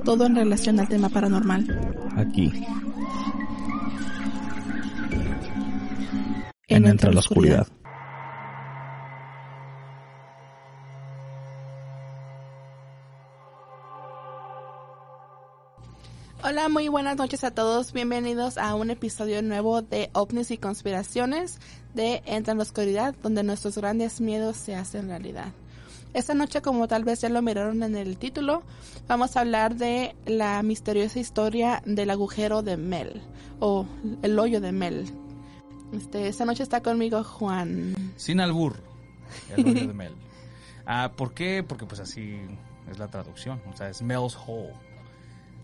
todo en relación al tema paranormal. Aquí. En, Entre la oscuridad. Hola, muy buenas noches a todos. Bienvenidos a un episodio nuevo de OVNIs y conspiraciones de Entre la oscuridad, donde nuestros grandes miedos se hacen realidad. Esta noche, como tal vez ya lo miraron en el título, vamos a hablar de la misteriosa historia del agujero de Mel o el hoyo de Mel. Este, esta noche está conmigo Juan. Sin albur, el hoyo de Mel. Ah, ¿Por qué? Porque pues así es la traducción, o sea, es Mel's Hole.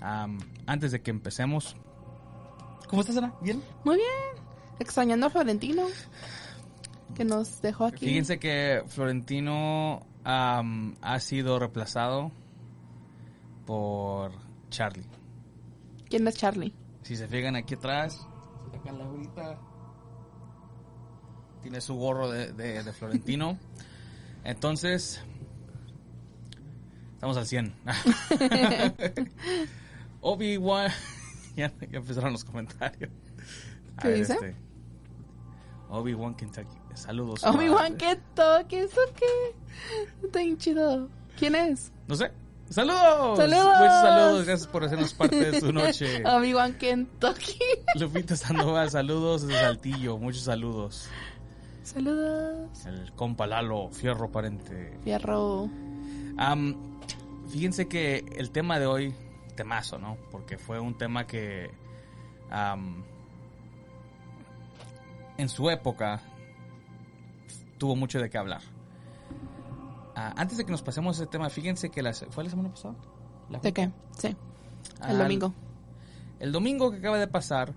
antes de que empecemos, ¿cómo estás, Ana? ¿Bien? Muy bien. Extrañando a Florentino, que nos dejó aquí. Fíjense que Florentino ha sido reemplazado por Charlie. ¿Quién es Charlie? Si se fijan aquí atrás, acá la ahorita tiene su gorro de, Florentino. Entonces, estamos al 100. Obi-Wan, ya, empezaron los comentarios. ¿Qué dice? Este, Obi-Wan Kentucky. Saludos. Obi-Wan Kentucky, ¿eso qué? Está bien chido. ¿Quién es? No sé. ¡Saludos! ¡Saludos! Muchos saludos, gracias por hacernos parte de su noche. Obi-Wan Kentucky. Lupita Sandoval, saludos desde Saltillo, muchos saludos. Saludos. El compa Lalo, fierro parente. Fierro. fíjense que el tema de hoy, temazo, ¿no? Porque fue un tema que en su época tuvo mucho de qué hablar. Ah, antes de que nos pasemos ese tema, fíjense que la, fue la semana pasada. ¿De qué? Sí. El domingo. El domingo que acaba de pasar,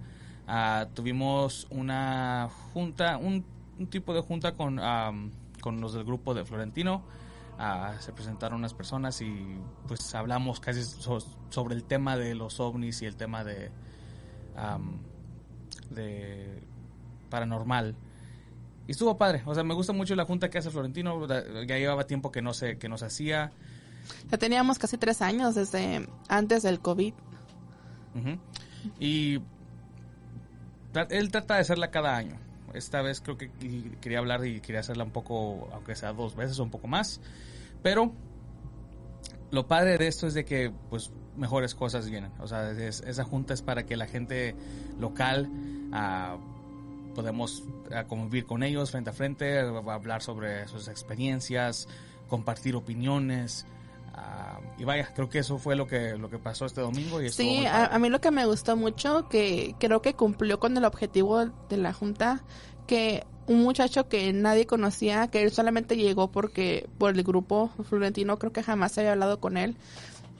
ah, tuvimos una junta, un, tipo de junta con, con los del grupo de Florentino. Ah, se presentaron unas personas y pues hablamos casi sobre el tema de los ovnis y el tema de, de paranormal. Y estuvo padre. O sea, me gusta mucho la junta que hace Florentino. Ya llevaba tiempo que no se, que nos hacía. Ya teníamos casi tres años desde antes del COVID. Y él trata de hacerla cada año. Esta vez creo que quería hablar y quería hacerla un poco, aunque sea dos veces o un poco más. Pero lo padre de esto es de que, pues, mejores cosas vienen. O sea, esa junta es para que la gente local uh, podemos eh, convivir con ellos frente a frente, hablar sobre sus experiencias, compartir opiniones. Ah, y vaya, creo que eso fue lo que, lo que pasó este domingo. Y sí, a, mí lo que me gustó mucho, que creo que cumplió con el objetivo de la Junta, que un muchacho que nadie conocía, que él solamente llegó porque por el grupo Florentino, creo que jamás había hablado con él.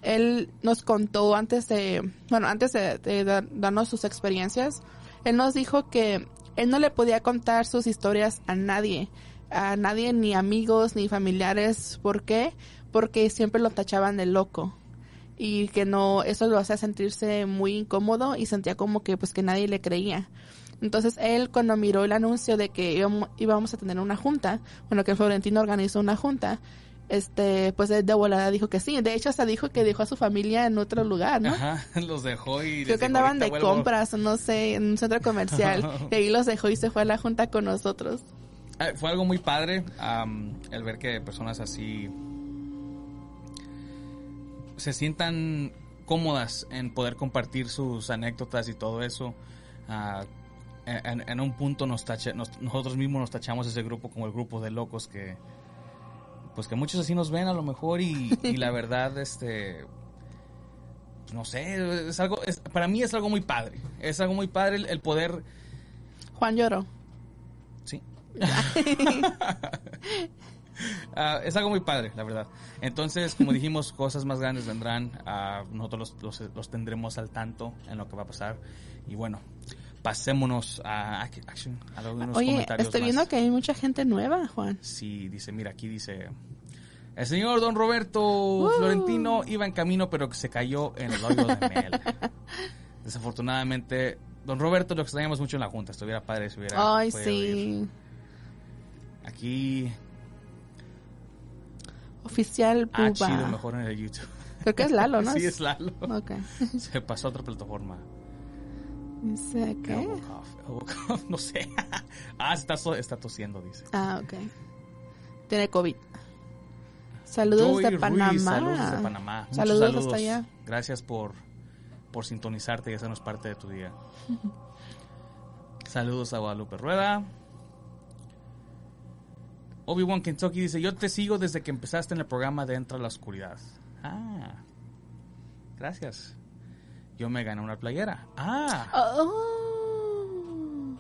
Él nos contó antes de, bueno, antes de darnos sus experiencias, él nos dijo que él no le podía contar sus historias a nadie, a nadie, ni amigos, ni familiares. ¿Por qué? Porque siempre lo tachaban de loco y que no, eso lo hacía sentirse muy incómodo y sentía como que pues que nadie le creía. Entonces él cuando miró el anuncio de que íbamos a tener una junta, bueno que Florentino organizó una junta, este, pues de, volada dijo que sí. De hecho, hasta dijo que dejó a su familia en otro lugar, ¿no? Ajá, los dejó y... Creo que andaban de compras, no sé, en un centro comercial. y ahí los dejó y se fue a la junta con nosotros. Ah, fue algo muy padre el ver que personas así se sientan cómodas en poder compartir sus anécdotas y todo eso. Ah, en, en un punto nos tache- nos- nosotros mismos nos tachamos ese grupo como el grupo de locos que pues que muchos así nos ven a lo mejor y, y la verdad este no sé es algo es- para mí es algo muy padre es algo muy padre el, el poder Juan lloró. sí Ah, es algo muy padre, la verdad. Entonces, como dijimos, cosas más grandes vendrán. Ah, nosotros los, los- los tendremos al tanto en lo que va a pasar. Y bueno, pasémonos a, action, a algunos Oye, comentarios estoy más. viendo que hay mucha gente nueva, Juan. Sí, dice, mira, aquí dice... El señor Don Roberto Uh. Florentino iba en camino, pero que se cayó en el hoyo de Mel. Desafortunadamente, Don Roberto lo extrañamos mucho en la junta. Estuviera padre si hubiera Ay, podido ir. sí. Aquí, Oficial ah, Buba. chido, mejor en el YouTube. Creo que es Lalo, ¿no? Sí, es Lalo. Ok. Se pasó a otra plataforma. Dice, ¿qué? Elbow cough, elbow cough, No sé. ah, está, está tosiendo, dice. Ah, ok. Tiene COVID. Saludos de Panamá. saludos desde Panamá. Muchos Saludos hasta allá. Gracias por, por sintonizarte y hacernos parte de tu día. saludos a Guadalupe Rueda. Obi-Wan Kentucky dice, yo te sigo desde que empezaste en el programa de Entra a la Oscuridad. Ah, gracias. Yo me gané una playera. Ah, Oh.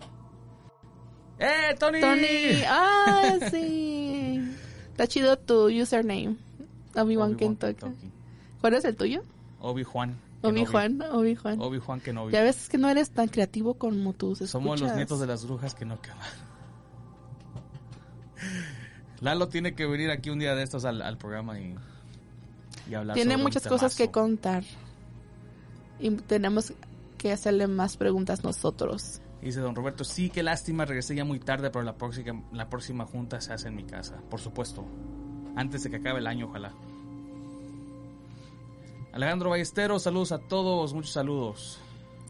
¡eh, Tony! Tony. Ah, sí. Está chido tu username. Obi-Wan Kentucky. Kentucky. ¿Cuál es el tuyo? Obi-Juan. Obi-Juan. Obi-Juan. Obi-Juan Kenobi. Ya ves que no eres tan creativo como escuchas. Somos los nietos de las brujas que no queman. Lalo tiene que venir aquí un día de estos al, al programa y, y hablar Tiene sobre muchas cosas que contar. Y tenemos que hacerle más preguntas nosotros. Dice don Roberto, sí, qué lástima, regresé ya muy tarde, pero la próxima, la próxima junta se hace en mi casa, por supuesto. Antes de que acabe el año, ojalá. Alejandro Ballesteros, saludos a todos, muchos saludos.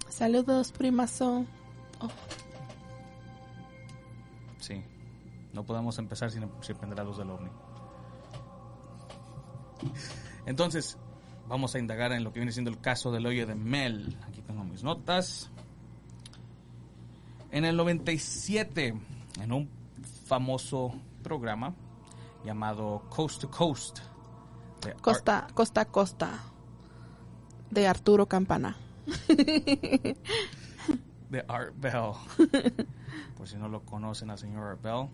Saludos, primazo. Sí, no podemos empezar sin, sin prender la luz del ovni. Entonces, vamos a indagar en lo que viene siendo el caso del hoyo de Mel. Aquí tengo mis notas. En el 97, en un famoso programa llamado Coast to Coast. de Costa, costa, costa. De Arturo Campana. de Art Bell. Por si no lo conocen al señor Art Bell.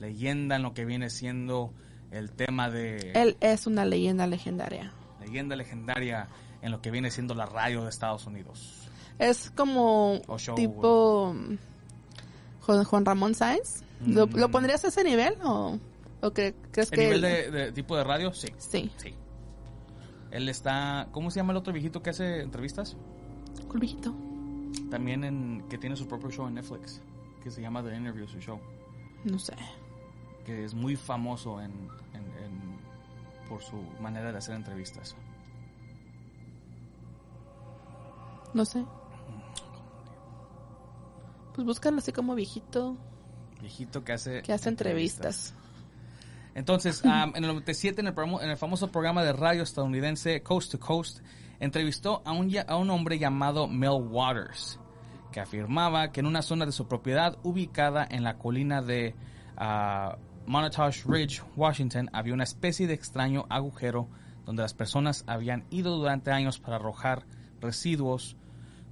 Leyenda en lo que viene siendo el tema de... Él es una leyenda legendaria. Leyenda legendaria en lo que viene siendo la radio de Estados Unidos. Es como show. tipo mm, Juan, Juan Ramón Sáenz. ¿Lo, Mm. lo pondrías a ese nivel o, o cre- crees ¿El que nivel él- de, de tipo de radio? Sí. Sí. Sí. Él está... ¿Cómo se llama el otro viejito que hace entrevistas? ¿Cuál viejito? También en... que tiene su propio show en Netflix. Que se llama The Interview, su show. No sé. Que es muy famoso en- por su manera de hacer entrevistas. No sé. Pues búscalo así como viejito Viejito que hace... que hace entrevistas. Entonces, en el 97, en el, promo- en el famoso programa de radio estadounidense Coast to Coast, entrevistó a un, a un hombre llamado Mel Waters, que afirmaba que en una zona de su propiedad ubicada en la colina de ah, Montage Ridge, Washington, había una especie de extraño agujero donde las personas habían ido durante años para arrojar residuos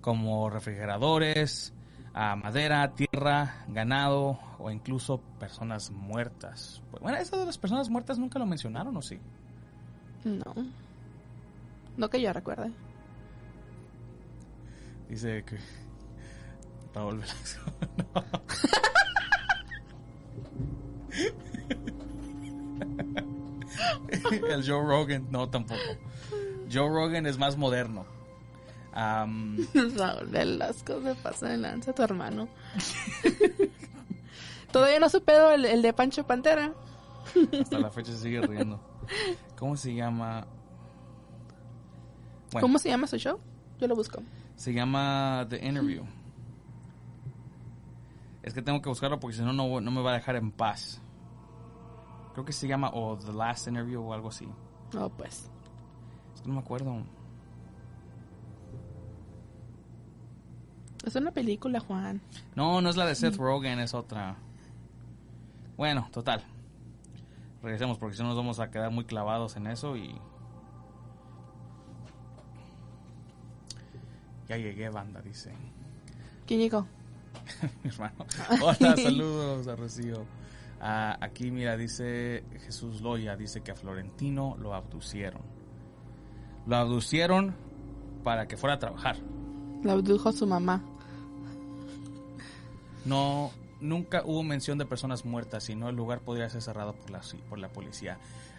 como refrigeradores, ah, madera, tierra, ganado o incluso personas muertas. Bueno, eso de las personas muertas nunca lo mencionaron, ¿o sí? No. No que yo recuerde. Dice que Raúl Velasco. No. El Joe Rogan, no tampoco. Joe Rogan es más moderno. Raúl Velasco se pasa de lanza tu hermano. Todavía no supero el, el de Pancho Pantera. hasta la fecha se sigue riendo. ¿Cómo se llama? Bueno, ¿Cómo se llama su show? Yo lo busco. se llama The Interview. Es que tengo que buscarlo porque si no, no no me va a dejar en paz. Creo que se llama o The Last Interview o algo así. No, oh, pues. Es que no me acuerdo. Es una película, Juan. No, no es la de Seth Rogen, es otra. Bueno, total. Regresemos porque si no nos vamos a quedar muy clavados en eso y... Ya llegué, banda, dice. ¿Quién llegó? Mi hermano. Hola, saludos a Rocío. Ah, aquí, mira, dice Jesús Loya, dice que a Florentino lo abducieron. Lo abducieron para que fuera a trabajar. Lo abdujo su mamá. No, nunca hubo mención de personas muertas, sino el lugar podría ser cerrado por la, por la policía.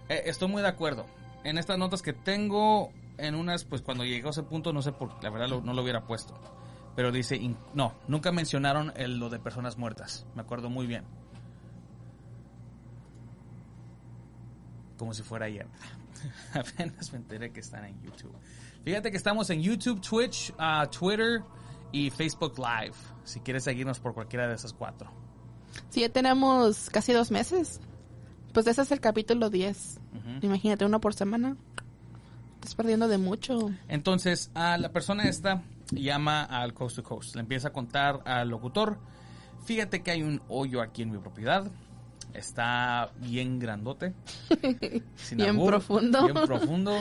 Eh, estoy muy de acuerdo. En estas notas que tengo, en unas, pues cuando llegó a ese punto, no sé por la verdad lo- no lo hubiera puesto. Pero dice, in- no, nunca mencionaron el- lo de personas muertas. Me acuerdo muy bien. Como si fuera ayer. Apenas me enteré que están en YouTube. Fíjate que estamos en YouTube, Twitch, ah, Twitter y Facebook Live. Si quieres seguirnos por cualquiera de esas cuatro. Sí, ya tenemos casi dos meses. Pues ese es el capítulo 10. Ujú. Imagínate, uno por semana. Estás perdiendo de mucho. Entonces, a la persona esta llama al Coast to Coast. Le empieza a contar al locutor. Fíjate que hay un hoyo aquí en mi propiedad. Está bien grandote. sin Bien profundo. Bien profundo.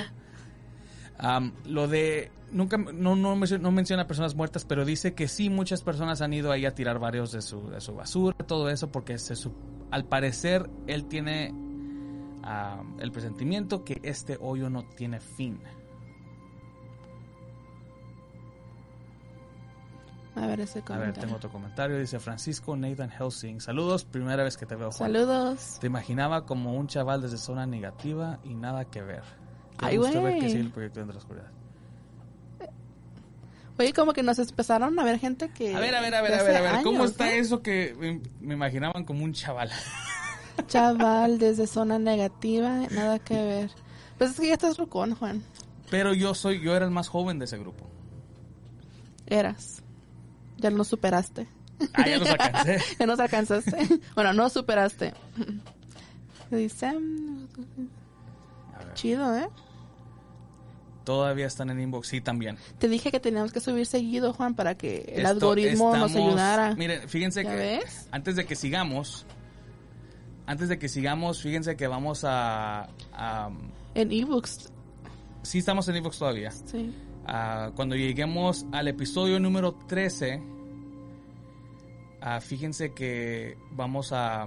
Lo de. Nunca. No, no, no menciona personas muertas, pero dice que sí, muchas personas han ido ahí a tirar varios de su, de su basura, todo eso, porque se, su- al parecer él tiene el presentimiento que este hoyo no tiene fin. A ver ese A ver, comentario. tengo otro comentario. Dice Francisco Nathan Helsing. Saludos, primera vez que te veo, Juan. Saludos. Te imaginaba como un chaval desde zona negativa y nada que ver. Qué Ay, gusto ver que sigue el proyecto de la oscuridad. Oye, como que nos empezaron a ver gente que... A ver, a ver, a ver, a ver, a ver. ¿Cómo está ¿eh? eso que me, me imaginaban como un chaval? Chaval, desde zona negativa, nada que ver. Pues es que ya estás rucón, Juan. Pero yo soy, yo era el más joven de ese grupo. Eras. Ya no superaste. Ah, ya los alcancé. Ya nos alcanzaste. bueno, no superaste. Dice... mm, Chido, ¿eh? Todavía están en inbox, sí, también. Te dije que teníamos que subir seguido, Juan, para que el Esto- algoritmo nos ayudara. Miren, fíjense ¿Ya que ves? antes de que sigamos, antes de que sigamos, fíjense que vamos a, a En ebooks, sí estamos en inbox todavía. sí. Ah, cuando lleguemos al episodio número 13, ah, fíjense que vamos a, a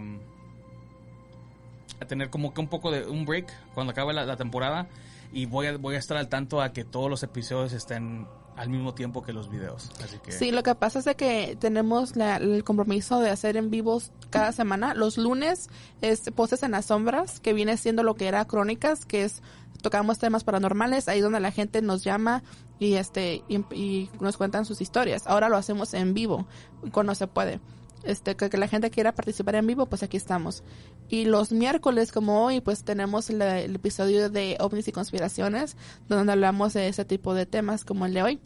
tener como que un poco de un break cuando acabe la, temporada y voy a, voy a estar al tanto a que todos los episodios estén al mismo tiempo que los videos. Así que Sí, lo que pasa es que tenemos el compromiso de hacer en vivos cada semana. Los lunes es Poses en las Sombras, que viene siendo lo que era Crónicas, que es tocamos temas paranormales, ahí donde la gente nos llama y este y, y nos cuentan sus historias. Ahora lo hacemos en vivo, cuando se puede. Este, que, que la gente quiera participar en vivo, pues aquí estamos. Y los miércoles, como hoy, pues tenemos el, el episodio de ovnis y conspiraciones, donde hablamos de ese tipo de temas como el de hoy.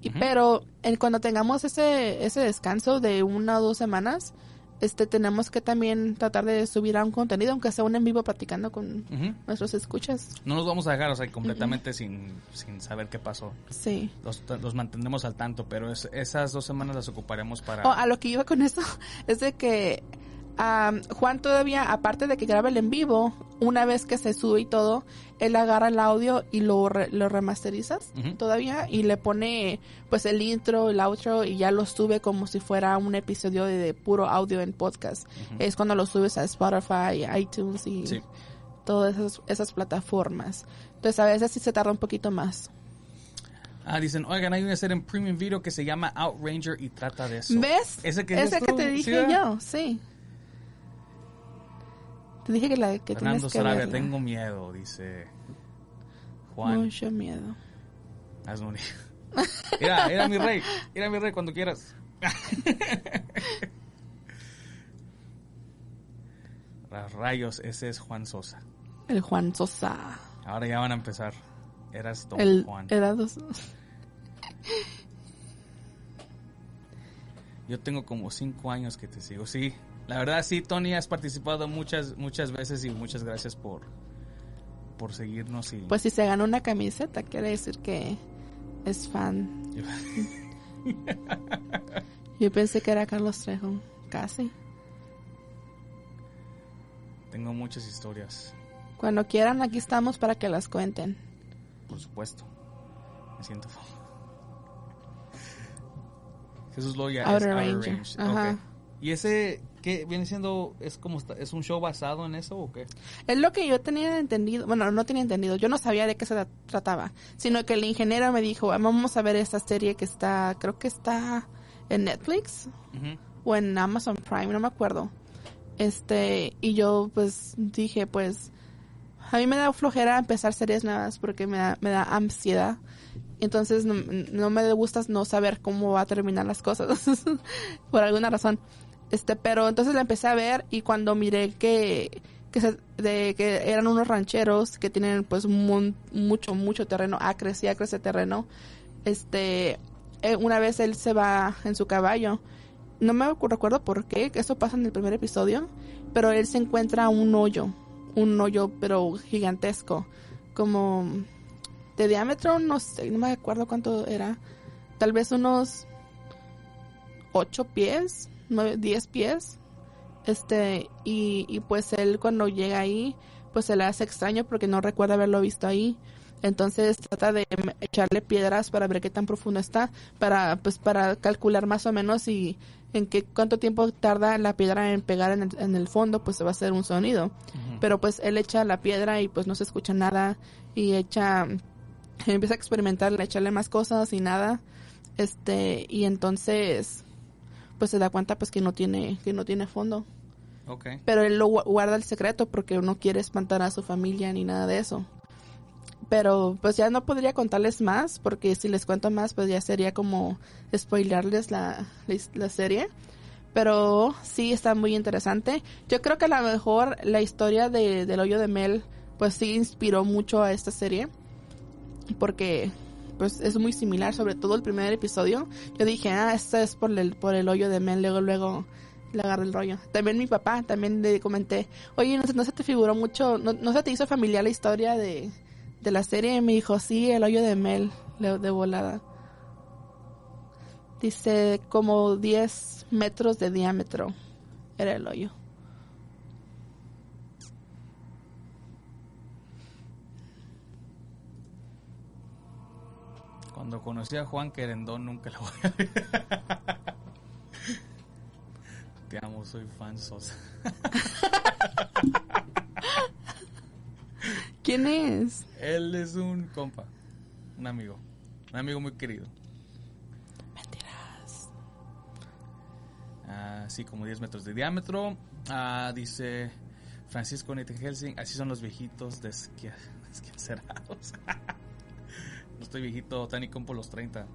Y, Pero en, cuando tengamos ese, ese descanso de una o dos semanas, este tenemos que también tratar de subir a un contenido, aunque sea un en vivo platicando con nuestros escuchas. no nos vamos a dejar o sea, completamente sin, sin saber qué pasó. Sí. Los, los mantendremos al tanto, pero es- esas dos semanas las ocuparemos para... Oh, a lo que iba con eso es de que am, Juan todavía, aparte de que graba el en vivo, una vez que se sube y todo, él agarra el audio y lo, re- lo remasterizas todavía y le pone pues el intro, el outro y ya lo sube como si fuera un episodio de, de puro audio en podcast. Es cuando lo subes a Spotify, iTunes y Sí. todas esas, esas plataformas. Entonces a veces sí se tarda un poquito más. Ah, dicen, oigan, hay una serie en Premium Video que se llama Outranger y trata de eso. ¿Ves? Ese que, Ese que te ¿sí, dije yo, sí. Te dije que la que Fernando tienes que Sarabia, verla. tengo miedo, dice Juan. Mucho miedo. Hazme un- Mira, mira mi rey, mira mi rey cuando quieras. Los rayos, ese es Juan Sosa. El Juan Sosa. Ahora ya van a empezar. Eras Don El Juan. era dos- Yo tengo como cinco años que te sigo. Sí, la verdad sí, Tony, has participado muchas, muchas veces y muchas gracias por, por seguirnos y Pues si se gana una camiseta, quiere decir que es fan. Yo pensé que era Carlos Trejo. Casi. Tengo muchas historias, Cuando quieran, aquí estamos para que las cuenten. por supuesto. Me siento. Jesús Loya es Outer Outer Ranger, Range. ajá. ok. ¿Y ese qué viene siendo? ¿Es como es un show basado en eso o qué? Es lo que yo tenía entendido, bueno, no tenía entendido, yo no sabía de qué se tra- trataba, sino que el ingeniero me dijo, vamos a ver esta serie que está, creo que está en Netflix o en Amazon Prime, no me acuerdo. Este, y yo pues dije, pues, a mí me da flojera empezar series nuevas porque me da, me da ansiedad. Entonces no, no me gusta no saber cómo va a terminar las cosas, por alguna razón. Este, pero entonces la empecé a ver y cuando miré que que, se- de, que eran unos rancheros que tienen pues mucho mucho terreno, acres y acres de terreno. Este, eh, una vez él se va en su caballo. No me recuerdo por qué, eso pasa en el primer episodio, pero él se encuentra un hoyo, un hoyo pero gigantesco, como de diámetro, no sé, no me acuerdo cuánto era, tal vez unos ocho pies, nueve, diez pies, este, y, y pues él cuando llega ahí, pues se le hace extraño porque no recuerda haberlo visto ahí. Entonces trata de echarle piedras para ver qué tan profundo está, para pues para calcular más o menos y en qué cuánto tiempo tarda la piedra en pegar en el, en el fondo, pues se va a hacer un sonido. Pero pues él echa la piedra y pues no se escucha nada y echa empieza a experimentar, echarle más cosas y nada. Este, y entonces pues se da cuenta pues que no tiene que no tiene fondo Ok. pero él lo gu- guarda el secreto porque no quiere espantar a su familia ni nada de eso. Pero pues ya no podría contarles más porque si les cuento más pues ya sería como spoilearles la, la, la serie. Pero sí está muy interesante. Yo creo que a lo mejor la historia de, del hoyo de Mel pues sí inspiró mucho a esta serie. Porque pues es muy similar, sobre todo el primer episodio. Yo dije, ah, esto es por el, por el hoyo de Mel. Luego, luego le agarré el rollo. También mi papá, también le comenté, oye, ¿no, se- no se te figuró mucho, no, no se te hizo familiar la historia de, de la serie? Y me dijo, sí, el hoyo de Mel, de volada. Dice, como 10 metros de diámetro era el hoyo. Cuando conocí a Juan Querendón nunca lo voy a ver. Te amo, soy fan Sosa. ¿Quién es? Él es un compa, un amigo, un amigo muy querido. Mentiras. Así como 10 metros de diámetro. Ah, dice Francisco Nete Helsing, así son los viejitos desquacerados. no estoy viejito, tan ni como los 30.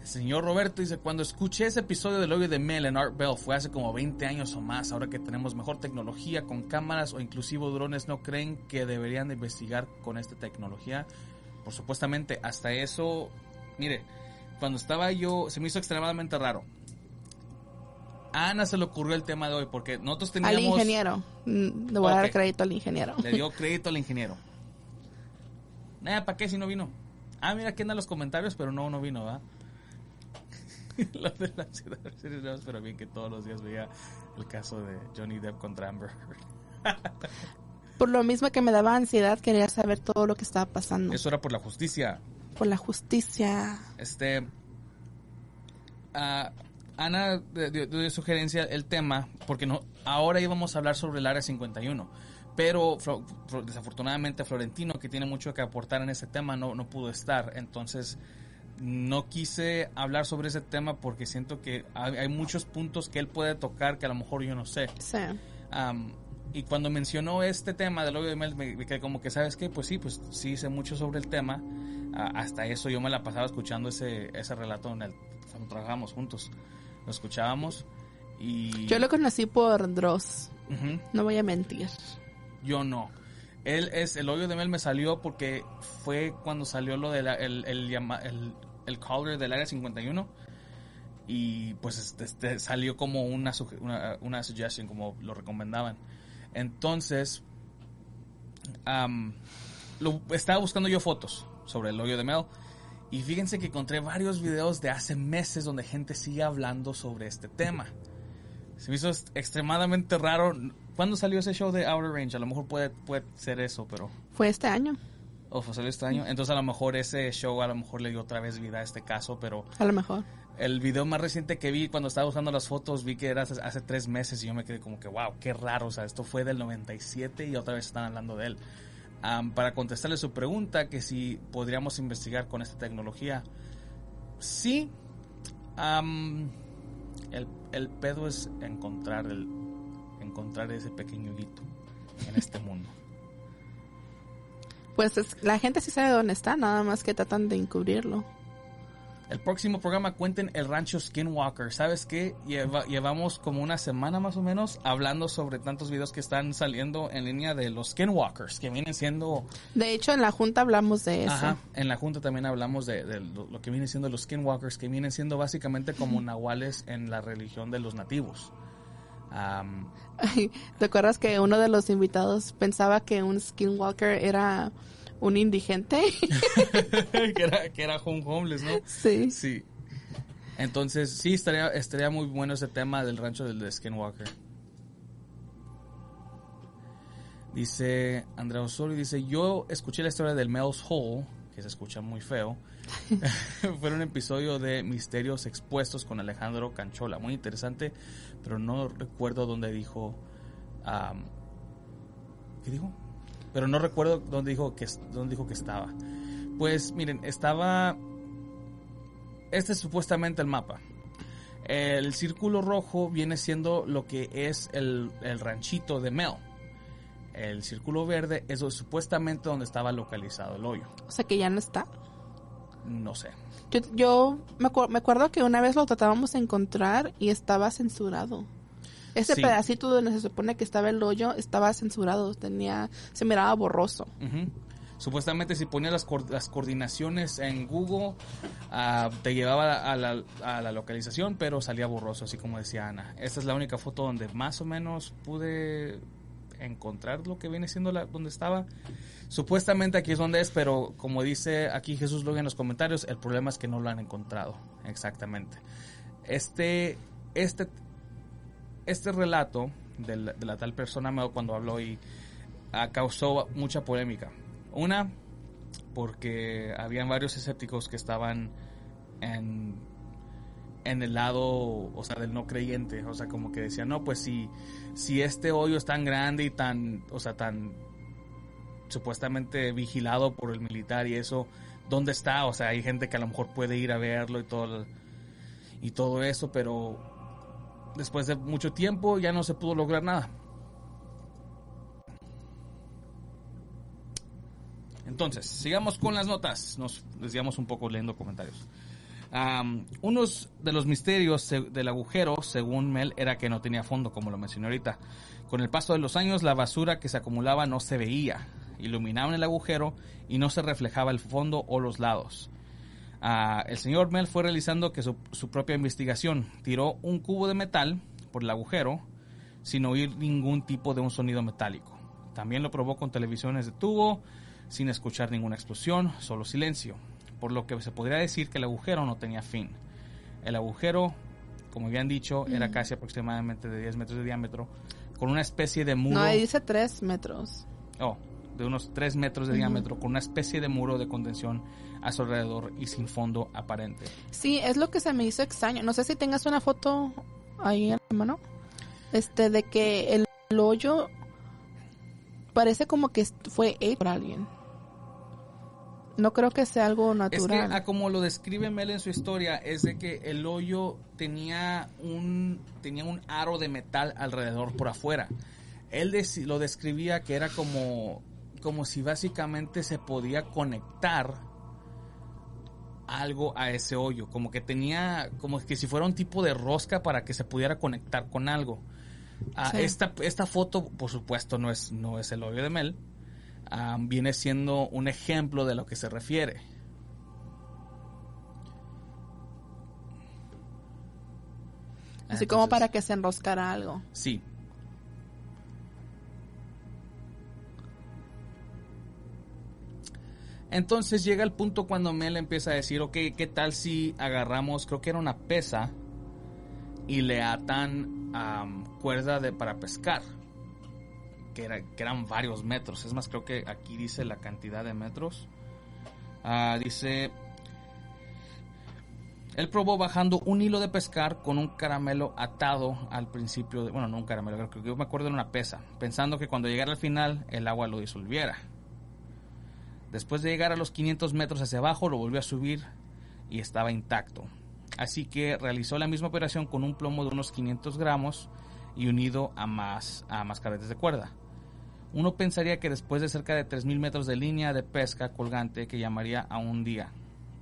El señor Roberto dice, cuando escuché ese episodio del hoyo de Mel en Art Bell fue hace como 20 años o más, ahora que tenemos mejor tecnología con cámaras o inclusive drones, ¿no creen que deberían de investigar con esta tecnología? Por supuestamente, hasta eso, mire, cuando estaba yo, se me hizo extremadamente raro. A Ana se le ocurrió el tema de hoy porque nosotros teníamos... Al ingeniero. Mm, Le voy a dar crédito al ingeniero. Le dio crédito al ingeniero. Nada, ¿para qué si no vino? Ah, mira, aquí andan los comentarios, pero no, no vino, ¿verdad? Lo de la ciudad de pero bien que todos los días veía el caso de Johnny Depp contra Amber. Por lo mismo que me daba ansiedad, quería saber todo lo que estaba pasando. Eso era por la justicia. Por la justicia. Este. ah, Ana dio, dio- dio sugerencia el tema, porque no, ahora íbamos a hablar sobre el área 51. Pero desafortunadamente Florentino, que tiene mucho que aportar en ese tema, no, no pudo estar. Entonces no quise hablar sobre ese tema porque siento que hay, hay muchos puntos que él puede tocar que a lo mejor yo no sé. Sí. Am, y cuando mencionó este tema del hoyo de Mel, me, quedé como que, ¿sabes qué? Pues sí, pues sí sé mucho sobre el tema. Ah, hasta eso yo me la pasaba escuchando ese, ese relato en el, cuando trabajábamos juntos. Lo escuchábamos y... Yo lo conocí por Dross. Ujú, No voy a mentir. Yo no. Él es, el hoyo de Mel me salió porque fue cuando salió lo del el, el, llama- el, el caller del área 51 y pues este, este, salió como una, una, una suggestion, como lo recomendaban. Entonces, estaba buscando yo fotos sobre el hoyo de Mel Y fíjense que encontré varios videos de hace meses donde gente sigue hablando sobre este tema. Se me hizo extremadamente raro. ¿Cuándo salió ese show de Outer Range? A lo mejor puede, puede ser eso, pero... Fue este año, O fue salió este año. Entonces a lo mejor ese show a lo mejor le dio otra vez vida a este caso, pero a lo mejor. el video más reciente que vi cuando estaba buscando las fotos vi que era hace, hace tres meses y yo me quedé como que wow, qué raro, o sea, esto fue del 97 y otra vez están hablando de él. Am, para contestarle su pregunta, que si podríamos investigar con esta tecnología, sí, am, el, el pedo es encontrar, el, encontrar ese pequeño hilito en este mundo. Pues es- la gente sí sabe dónde está, nada más que tratan de encubrirlo. El próximo programa cuenten el rancho Skinwalker. ¿Sabes qué? Lleva- llevamos como una semana más o menos hablando sobre tantos videos que están saliendo en línea de los Skinwalkers, que vienen siendo... De hecho, en la junta hablamos de eso. Ajá, en la junta también hablamos de, de lo, lo que vienen siendo los Skinwalkers, que vienen siendo básicamente como nahuales en la religión de los nativos. Am, ¿Te acuerdas que uno de los invitados pensaba que un skinwalker era un indigente? que, era, que era un homeless, ¿no? sí. Sí. Entonces, sí, estaría, estaría muy bueno ese tema del rancho del de Skinwalker. Dice Andrea Osorio, dice, yo escuché la historia del Mel's Hole, que se escucha muy feo. Fue un episodio de Misterios Expuestos con Alejandro Canchola. Muy interesante, pero no recuerdo dónde dijo... am, ¿Qué dijo? Pero no recuerdo dónde dijo que, dónde dijo que estaba. Pues miren, estaba... Este es supuestamente el mapa. El círculo rojo viene siendo lo que es el, el ranchito de Mel. El círculo verde es supuestamente donde estaba localizado el hoyo. O sea que ya no está. No sé. Yo, yo me, acu- me acuerdo que una vez lo tratábamos de encontrar y estaba censurado. Ese Sí. pedacito donde se supone que estaba el hoyo estaba censurado, tenía, se miraba borroso. Supuestamente si ponías las, coor- las coordinaciones en Google, ah, te llevaba a la, a la localización, pero salía borroso, así como decía Ana. Esta es la única foto donde más o menos pude encontrar lo que viene siendo la, donde estaba. Supuestamente aquí es donde es, pero como dice aquí Jesús luego en los comentarios, el problema es que no lo han encontrado exactamente. Este, este, este relato de la, de la tal persona cuando habló y ah, causó mucha polémica. Una, porque habían varios escépticos que estaban en, en el lado, o sea, del no creyente. O sea, como que decían, no, pues si, si este hoyo es tan grande y tan, o sea, tan supuestamente vigilado por el militar y eso, ¿dónde está? O sea, hay gente que a lo mejor puede ir a verlo y todo, y todo eso, pero después de mucho tiempo ya no se pudo lograr nada. Entonces, sigamos con las notas. Nos desviamos un poco leyendo comentarios. Am, unos de los misterios del agujero, según Mel, era que no tenía fondo, como lo mencioné ahorita. Con el paso de los años, la basura que se acumulaba no se veía. Iluminaban el agujero y no se reflejaba el fondo o los lados. Ah, el señor Mel fue realizando que su, su propia investigación. Tiró un cubo de metal por el agujero sin oír ningún tipo de un sonido metálico. También lo probó con televisiones de tubo, sin escuchar ninguna explosión, solo silencio. Por lo que se podría decir que el agujero no tenía fin. El agujero, como habían dicho, era casi aproximadamente de 10 metros de diámetro, con una especie de muro. No, ahí dice tres metros. Oh, de unos 3 metros de diámetro, con una especie de muro de contención a su alrededor y sin fondo aparente. Sí, es lo que se me hizo extraño. No sé si tengas una foto ahí en la mano. Este, de que el, hoyo parece como que fue hecho por alguien. No creo que sea algo Es que, natural. a como lo describe Mel en su historia, es de que el hoyo tenía un, tenía un aro de metal alrededor por afuera. Él lo describía que era como, como si básicamente se podía conectar algo a ese hoyo, como que tenía, como que si fuera un tipo de rosca para que se pudiera conectar con algo. Ah, Sí. esta, esta foto, por supuesto, no es, no es el hoyo de Mel, viene siendo un ejemplo de lo que se refiere. Así como para que se enroscara algo. Sí. Entonces llega el punto cuando Mel empieza a decir, ok, ¿qué tal si agarramos, creo que era una pesa, y le atan cuerda de, para pescar? Que, era- que eran varios metros. Es más, creo que aquí dice la cantidad de metros. Ah, dice, él probó bajando un hilo de pescar con un caramelo atado al principio, bueno, no un caramelo, creo que yo me acuerdo de una pesa, pensando que cuando llegara al final el agua lo disolviera. Después de llegar a los 500 metros hacia abajo, lo volvió a subir y estaba intacto. Así que realizó la misma operación con un plomo de unos 500 gramos y unido a más, a de cuerda. Uno pensaría que después de cerca de 3.000 metros de línea de pesca colgante que llamaría a un día.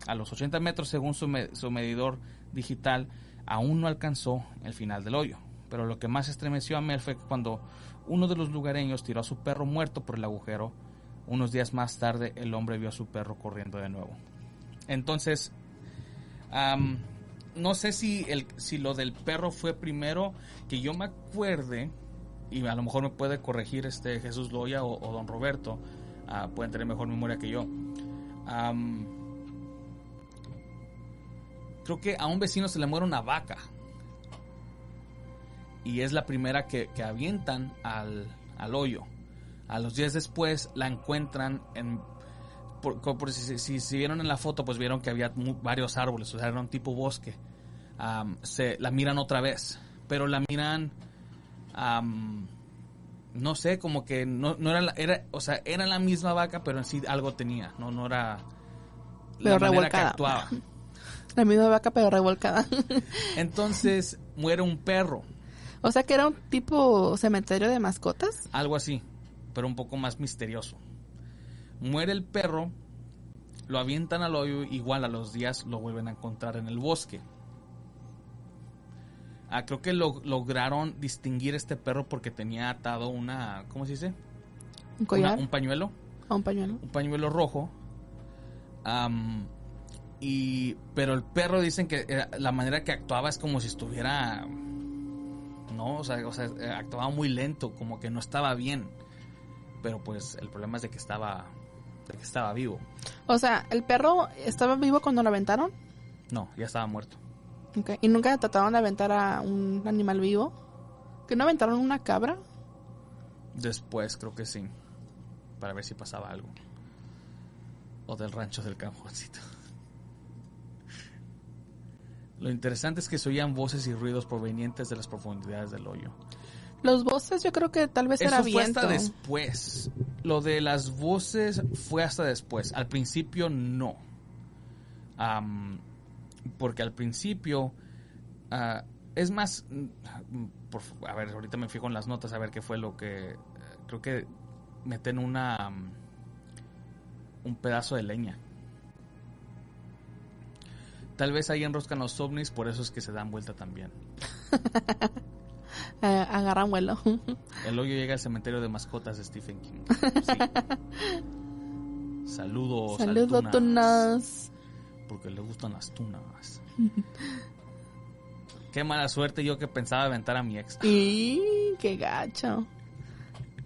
A los 80 metros, según su, me- su medidor digital, aún no alcanzó el final del hoyo. Pero lo que más estremeció a Mel fue cuando uno de los lugareños tiró a su perro muerto por el agujero. Unos días más tarde, el hombre vio a su perro corriendo de nuevo. Entonces, no sé si, el, si lo del perro fue primero, que yo me acuerde, y a lo mejor me puede corregir este Jesús Loya o, don Roberto, ah, pueden tener mejor memoria que yo. Creo que a un vecino se le muere una vaca. Y es la primera que, avientan al, al hoyo. A los días después la encuentran en... Por, si, si, vieron en la foto, pues vieron que había varios árboles, o sea, era un tipo bosque. Se la miran otra vez, pero la miran... no sé, como que no, no era, la, era, o sea, era la misma vaca, pero en sí algo tenía, no, no era Pero la manera que revolcada. actuaba. La misma vaca, pero revolcada. Entonces muere un perro, o sea que era un tipo cementerio de mascotas. algo así, pero un poco más misterioso. Muere el perro, lo avientan al hoyo, igual a los días lo vuelven a encontrar en el bosque. Ah, creo que lo, lograron distinguir este perro porque tenía atado una, ¿cómo se dice? Un Una- collar un pañuelo. o un pañuelo. un pañuelo rojo. Y pero el perro dicen que era- la manera que actuaba es como si estuviera no, o sea, o sea, eh, actuaba muy lento, como que no estaba bien. Pero pues el problema es de que estaba de que estaba vivo. O sea, el perro estaba vivo cuando lo aventaron. No, ya estaba muerto. Y nunca trataron de aventar a un animal vivo. ¿Que no aventaron una cabra? Después creo que sí, para ver si pasaba algo. O del rancho del camponcito. Lo interesante es que se oían voces y ruidos provenientes de las profundidades del hoyo. Los voces yo creo que tal vez Eso era fue viento. hasta después. Lo de las voces fue hasta después. Al principio no. Porque al principio... ah, es más... mm, por a ver, ahorita me fijo en las notas a ver qué fue lo que... eh, creo que meten una... mm, un pedazo de leña. Tal vez ahí enroscan los ovnis, por eso es que se dan vuelta también. Eh, agarran vuelo. El hoyo llega al cementerio de mascotas de Stephen King. Sí. Saludos. al Saludos. Porque le gustan las tunas. Qué mala suerte yo que pensaba aventar a mi ex. Y qué gacho.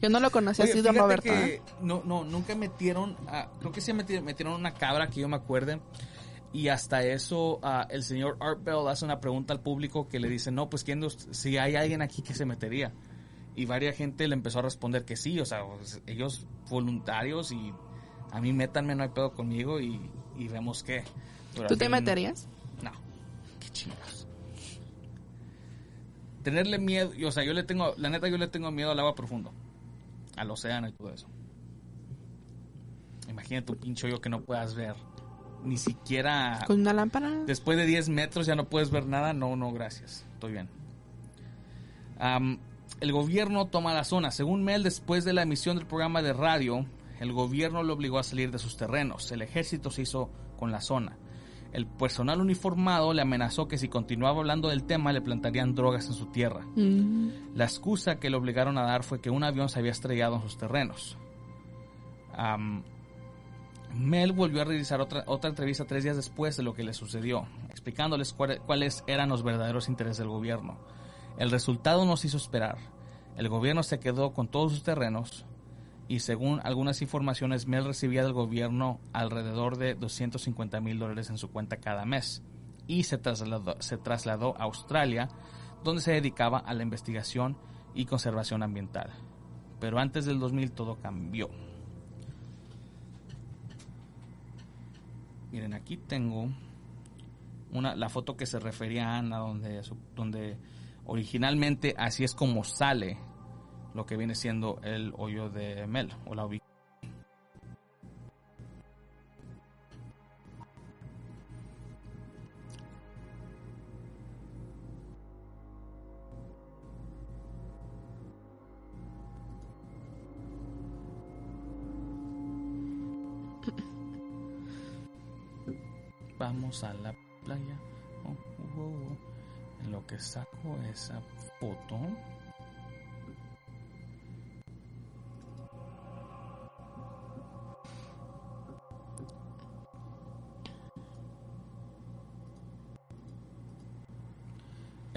Yo no lo conocía Oye, así, don Roberto. que ¿eh? no, no, nunca metieron, creo que sí metieron, metieron una cabra que yo me acuerde. Y hasta eso, ah, el señor Art Bell hace una pregunta al público que le dice, no, pues ¿quién si hay alguien aquí que se metería. Y varias gente le empezó a responder que sí, o sea, ellos voluntarios y a mí métanme, no hay pedo conmigo y, y vemos qué. ¿Tú te meterías? No, qué chingados. Tenerle miedo, o sea, yo le tengo, la neta yo le tengo miedo al agua profundo, al océano y todo eso. Imagínate un pinche hoyo que no puedas ver, ni siquiera ¿Con una lámpara? después de 10 metros ya no puedes ver nada. No, no, gracias, estoy bien. El gobierno toma la zona. Según Mel, después de la emisión del programa de radio, el gobierno lo obligó a salir de sus terrenos. El ejército se hizo con la zona. El personal uniformado le amenazó que si continuaba hablando del tema le plantarían drogas en su tierra. Mm. La excusa que le obligaron a dar fue que un avión se había estrellado en sus terrenos. Mel volvió a realizar otra, otra entrevista tres días después de lo que le sucedió, explicándoles cuál- cuáles eran los verdaderos intereses del gobierno. El resultado nos hizo esperar. El gobierno se quedó con todos sus terrenos y según algunas informaciones, Mel recibía del gobierno alrededor de 250 mil dólares en su cuenta cada mes y se trasladó, se trasladó a Australia, donde se dedicaba a la investigación y conservación ambiental. Pero antes del 2000 todo cambió. Miren, aquí tengo una, la foto que se refería a Ana, donde, donde originalmente así es como sale lo que viene siendo el hoyo de Mel o la ubicación. Vamos a la playa. Oh, oh, oh. En lo que saco esa foto.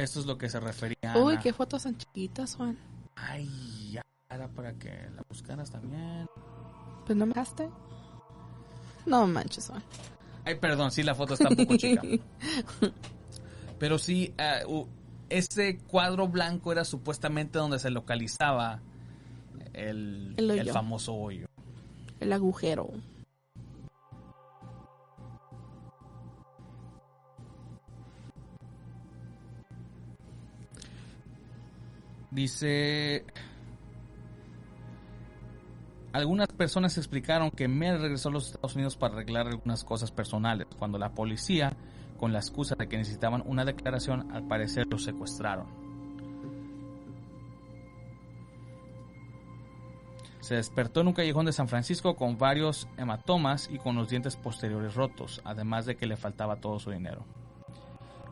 Esto es lo que se refería. Uy, qué fotos tan chiquitas, Juan. Ay, ya era para que la buscaras también. ¿Pues no me dejaste? No manches, Juan. Ay, perdón, sí, la foto está un poco chica. Pero sí, uh, ese cuadro blanco era supuestamente donde se localizaba el, El hoyo. el famoso hoyo. El agujero. Dice... Algunas personas explicaron que Mel regresó a los Estados Unidos para arreglar algunas cosas personales, cuando la policía, con la excusa de que necesitaban una declaración, al parecer lo secuestraron. Se despertó en un callejón de San Francisco con varios hematomas y con los dientes posteriores rotos, además de que le faltaba todo su dinero.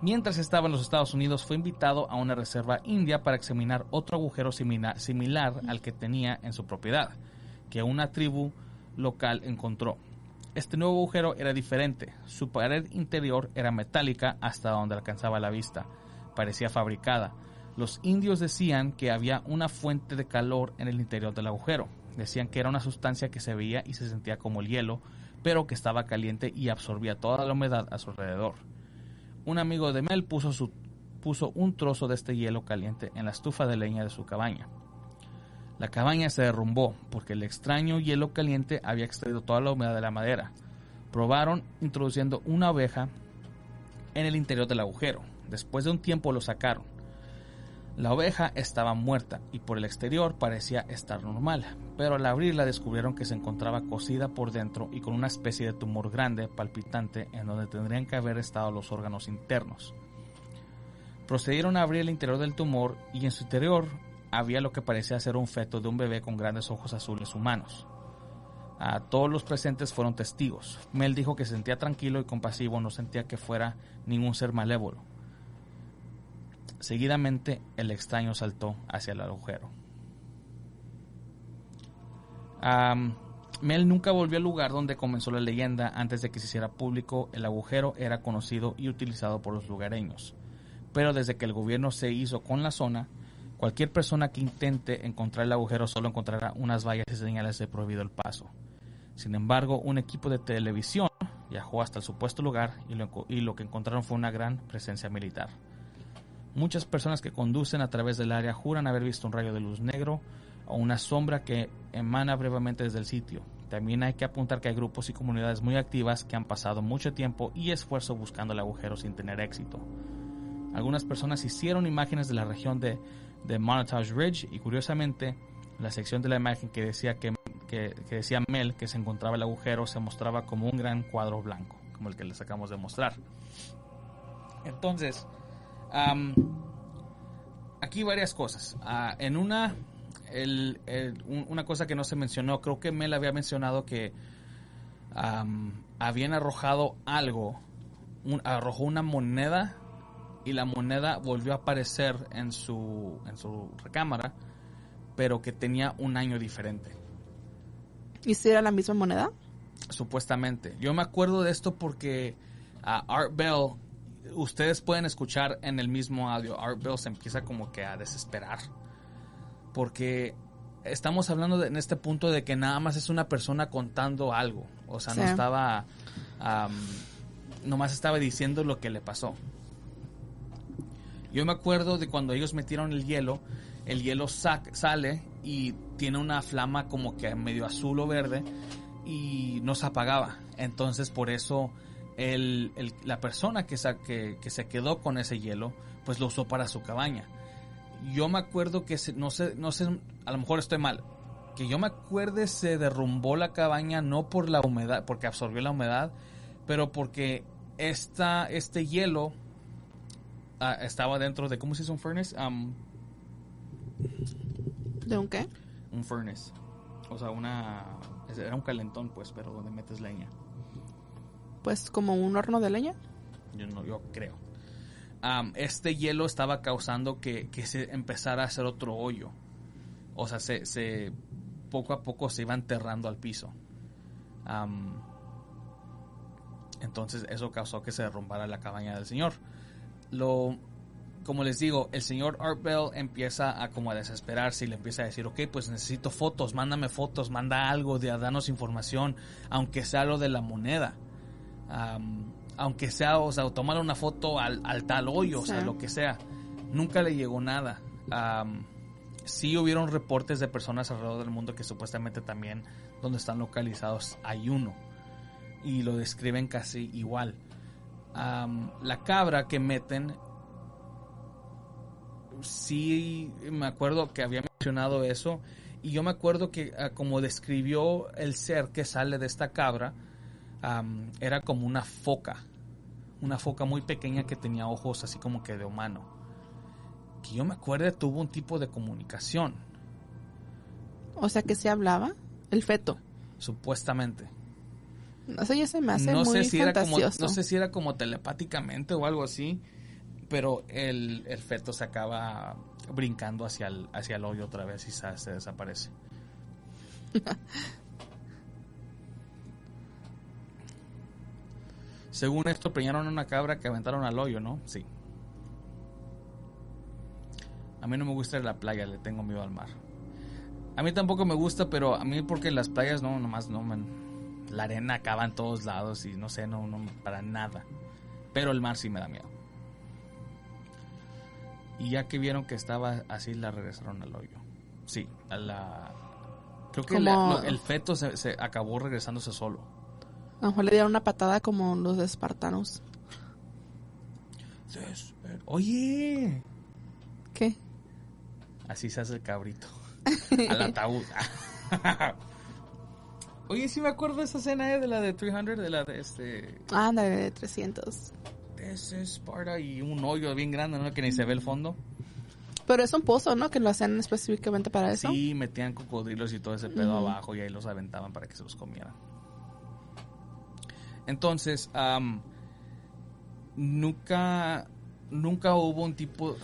Mientras estaba en los Estados Unidos, fue invitado a una reserva india para examinar otro agujero simila- similar al que tenía en su propiedad, que una tribu local encontró. Este nuevo agujero era diferente. Su pared interior era metálica hasta donde alcanzaba la vista. Parecía fabricada. Los indios decían que había una fuente de calor en el interior del agujero. Decían que era una sustancia que se veía y se sentía como el hielo, pero que estaba caliente y absorbía toda la humedad a su alrededor. Un amigo de Mel puso, un trozo de este hielo caliente en la estufa de leña de su cabaña. La cabaña se derrumbó porque el extraño hielo caliente había extraído toda la humedad de la madera. Probaron introduciendo una oveja en el interior del agujero. Después de un tiempo lo sacaron. La oveja estaba muerta y por el exterior parecía estar normal, pero al abrirla descubrieron que se encontraba cocida por dentro y con una especie de tumor grande, palpitante, en donde tendrían que haber estado los órganos internos. Procedieron a abrir el interior del tumor y en su interior había lo que parecía ser un feto de un bebé con grandes ojos azules humanos. A todos los presentes fueron testigos. Mel dijo que se sentía tranquilo y compasivo, no sentía que fuera ningún ser malévolo. Seguidamente el extraño saltó hacia el agujero. Am, Mel nunca volvió al lugar donde comenzó la leyenda antes de que se hiciera público. El agujero era conocido y utilizado por los lugareños. Pero desde que el gobierno se hizo con la zona, cualquier persona que intente encontrar el agujero solo encontrará unas vallas y señales de prohibido el paso. Sin embargo, un equipo de televisión viajó hasta el supuesto lugar y lo, y lo que encontraron fue una gran presencia militar. Muchas personas que conducen a través del área juran haber visto un rayo de luz negro o una sombra que emana brevemente desde el sitio. También hay que apuntar que hay grupos y comunidades muy activas que han pasado mucho tiempo y esfuerzo buscando el agujero sin tener éxito. Algunas personas hicieron imágenes de la región de, de Montage Ridge y curiosamente la sección de la imagen que decía que, que- decía Mel que se encontraba el agujero se mostraba como un gran cuadro blanco, como el que les acabamos de mostrar. Entonces, aquí varias cosas. Ah, en una, el- el- un- una cosa que no se mencionó, creo que Mel había mencionado que am, habían arrojado algo, un- arrojó una moneda y la moneda volvió a aparecer en su, en su recámara, pero que tenía un año diferente ¿Y si era la misma moneda? supuestamente. Yo me acuerdo de esto porque Art Bell, ustedes pueden escuchar en el mismo audio, Art Bell se empieza como que a desesperar. Porque estamos hablando de- en este punto de que nada más es una persona contando algo. O sea, no estaba. nomás estaba diciendo lo que le pasó. Yo me acuerdo de cuando ellos metieron el hielo, el hielo sale y tiene una flama como que medio azul o verde y no se apagaba. Entonces por eso el- el- la persona que, sa- que, que se quedó con ese hielo, pues lo usó para su cabaña. Yo me acuerdo que, se- no sé, no sé, a lo mejor estoy mal, que yo me acuerde se derrumbó la cabaña no por la humedad, porque absorbió la humedad, pero porque esta, este hielo ah, estaba dentro de, ¿cómo se dice un furnace? Am, ¿De un qué? un furnace. O sea, una... Era un calentón, pues, pero donde metes leña. Pues como un horno de leña. Yo no, yo creo. Este hielo estaba causando que, que se empezara a hacer otro hoyo. O sea, se, se poco a poco se iba enterrando al piso. Entonces eso causó que se derrumbara la cabaña del señor. Lo, como les digo, el señor Art Bell empieza a como a desesperarse y le empieza a decir, ok, pues necesito fotos, mándame fotos, manda algo, de, danos información, aunque sea lo de la moneda. Aunque sea, o sea, tomar una foto al, al tal hoyo, o sea, lo que sea. Nunca le llegó nada. Sí hubieron reportes de personas alrededor del mundo que supuestamente también donde están localizados hay uno. Y lo describen casi igual. La cabra que meten, sí me acuerdo que había mencionado eso. Y yo me acuerdo que ah, como describió el ser que sale de esta cabra, era como una foca. Una foca muy pequeña que tenía ojos así como que de humano. Que yo me acuerdo tuvo un tipo de comunicación, O sea que se hablaba. El feto. supuestamente. Eso ya se me hace no muy sé si era como no sé si era como telepáticamente o algo así pero el, el feto se acaba brincando hacia el, hacia el hoyo otra vez y se, se desaparece según esto preñaron una cabra que aventaron al hoyo no sí a mí no me gusta a la playa le tengo miedo al mar a mí tampoco me gusta pero a mí porque las playas no nomás no la arena acaba en todos lados y no sé, no, no, para nada. Pero el mar sí me da miedo. Y ya que vieron que estaba así, la regresaron al hoyo. Sí, a la... Creo que la- el feto se, se acabó regresándose solo. A lo mejor le dieron una patada como los espartanos. Oye, ¿Qué? así se hace el cabrito. Al ataúd. Oye, sí me acuerdo de esa escena eh, de la de 300, de la de este... Ándale, de 300. Ese Sparta y un hoyo bien grande, ¿no? Que ni se ve el fondo. Pero es un pozo, ¿no? Que lo hacen específicamente para eso. Sí, metían cocodrilos y todo ese pedo abajo y ahí los aventaban para que se los comieran. Entonces, am, nunca, nunca hubo un tipo...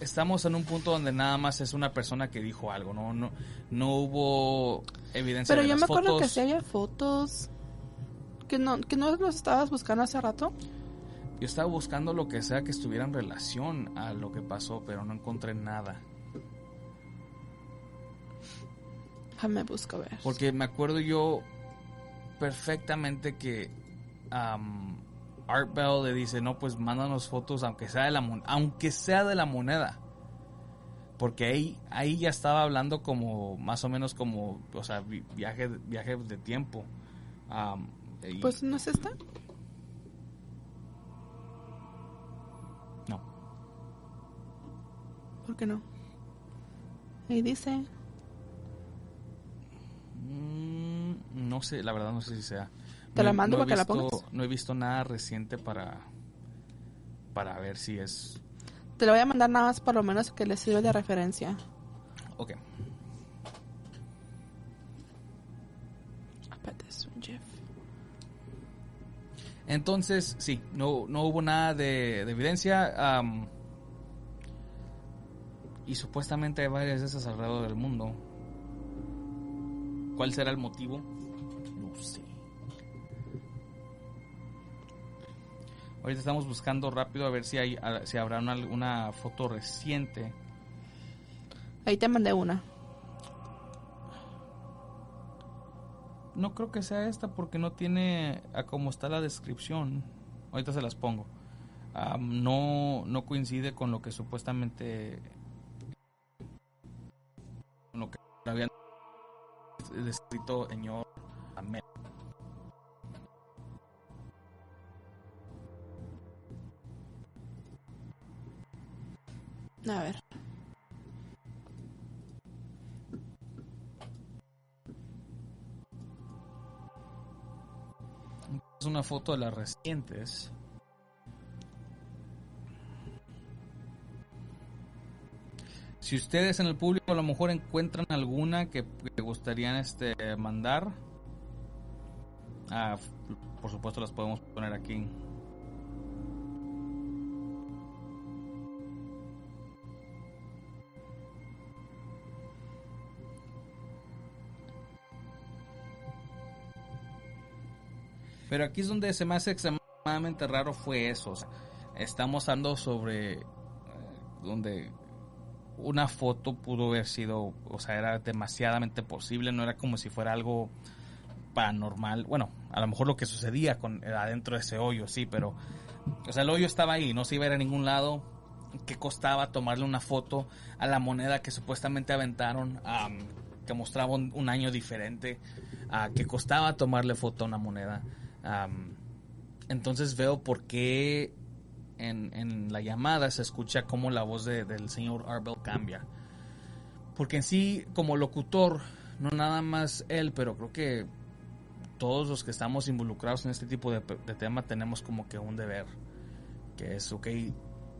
Estamos en un punto donde nada más es una persona que dijo algo, ¿no? No, no hubo evidencia Pero de yo las me acuerdo que sí había fotos. Que no, que no los estabas buscando hace rato. Yo estaba buscando lo que sea que estuviera en relación a lo que pasó, pero no encontré nada. Déjame busco a ver. Porque me acuerdo yo perfectamente que am, Art Bell le dice, no, pues mándanos fotos aunque sea de la mon- aunque sea de la moneda. Porque ahí, ahí ya estaba hablando como, más o menos como, o sea, vi- viaje, viaje de tiempo. Y- Pues no es esta. no. ¿Por qué no? Ahí dice. Mm, no sé, la verdad no sé si sea. Te la he- mando para que la pongas. No he visto nada reciente para, para ver si es... Te lo voy a mandar nada más por lo menos que le sirve de referencia. Ok. Entonces, sí, no, no hubo nada de, de evidencia. y supuestamente hay varias de esas alrededor del mundo. ¿Cuál será el motivo? No sé. Ahorita estamos buscando rápido a ver si hay si habrá una, una foto reciente. Ahí te mandé una. No creo que sea esta porque no tiene a como está la descripción. Ahorita se las pongo. No, no coincide con lo que supuestamente con lo que habían escrito señor Amel. A ver. Es una foto de las recientes. Si ustedes en el público a lo mejor encuentran alguna que, que gustarían este mandar, ah, por supuesto las podemos poner aquí. Pero aquí es donde se me hace extremadamente raro fue eso. o sea, estamos hablando sobre eh, donde una foto pudo haber sido, o sea, era demasiadamente posible, no era como si fuera algo paranormal. Bueno, a lo mejor lo que sucedía con eh, adentro de ese hoyo, sí, pero o sea, el hoyo estaba ahí, no se iba a ir a ningún lado. ¿Qué costaba tomarle una foto a la moneda que supuestamente aventaron, que mostraba un, año diferente? a ¿Qué costaba tomarle foto a una moneda? Entonces veo por qué en, la llamada se escucha como la voz de- del señor Arbel cambia. Porque en sí, como locutor, no nada más él, pero creo que todos los que estamos involucrados en este tipo de, tema tenemos como que un deber. Que es, ok,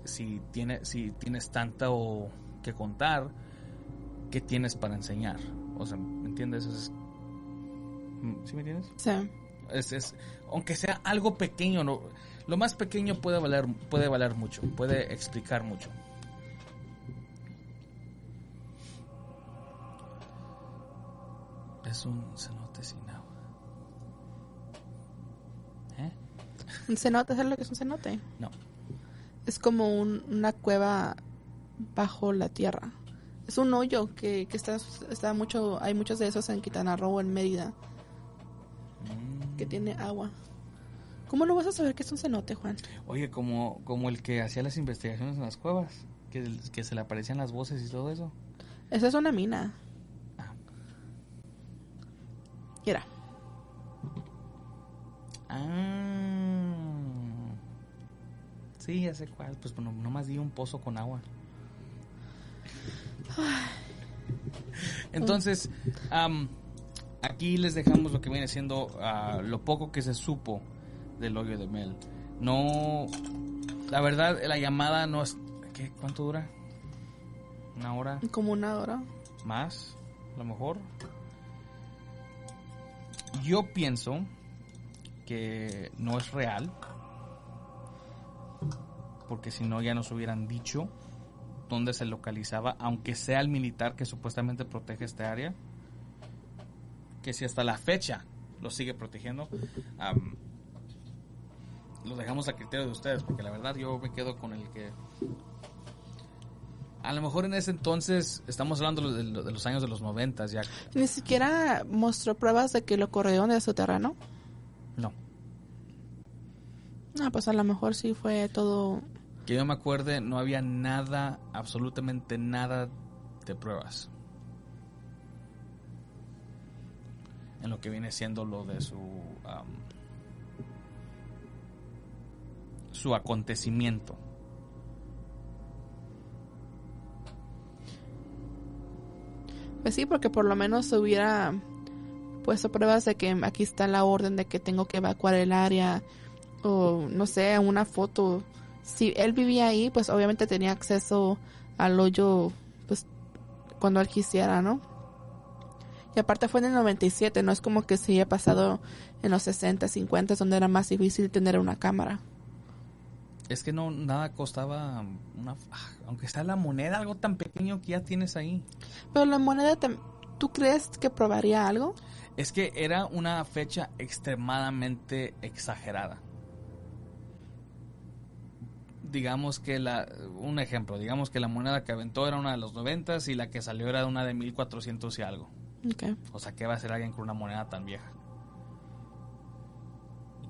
si, tiene, si tienes tanto que contar, ¿qué tienes para enseñar? O sea, ¿me entiendes? Es- ¿Sí me entiendes? Sí. Es, es- aunque sea algo pequeño, no, lo más pequeño puede valer, puede valer mucho, puede explicar mucho. Es un cenote sin agua. ¿Eh? Un cenote, ¿sabes lo que es un cenote? No. Es como un- una cueva bajo la tierra. Es un hoyo que, que está, está mucho, hay muchos de esos en Quintana Roo, en Mérida. Que tiene agua. ¿Cómo lo vas a saber que es un cenote, Juan? Oye, como, como el que hacía las investigaciones en las cuevas, que, que se le aparecían las voces y todo eso. Esa es una mina. Ah. Mira, Ah. Sí, ya sé cuál. Pues no, nomás di un pozo con agua. Entonces, am, aquí les dejamos lo que viene siendo ah, lo poco que se supo del hoyo de Mel. No, la verdad, la llamada no es... ¿qué? ¿Cuánto dura? ¿Una hora? como una hora. más, a lo mejor. Yo pienso que no es real, porque si no ya nos hubieran dicho dónde se localizaba, aunque sea el militar que supuestamente protege esta área, que si hasta la fecha lo sigue protegiendo, am, lo dejamos a criterio de ustedes, porque la verdad yo me quedo con el que a lo mejor en ese entonces, estamos hablando de, de los años de los noventas ya. Ni siquiera mostró pruebas de que lo corrieron de su terreno. No. Ah, pues a lo mejor sí fue todo. Que yo me acuerde, no había nada, absolutamente nada de pruebas. En lo que viene siendo lo de su... am, su acontecimiento. Pues sí, porque por lo menos hubiera puesto pruebas de que aquí está la orden de que tengo que evacuar el área. O no sé, una foto. Si él vivía ahí, pues obviamente tenía acceso al hoyo, pues cuando él quisiera, ¿no? Y aparte fue en el 97, no es como que se haya pasado en los 60, 50, donde era más difícil tener una cámara. Es que no, nada costaba una... ah, Aunque está la moneda, algo tan pequeño que ya tienes ahí. Pero la moneda, ¿tú crees que probaría algo? Es que era una fecha extremadamente exagerada. Digamos que la, un ejemplo, digamos que la moneda que aventó era una de los noventas y la que salió era una de 1400 y algo. O sea, ¿qué va a hacer alguien con una moneda tan vieja?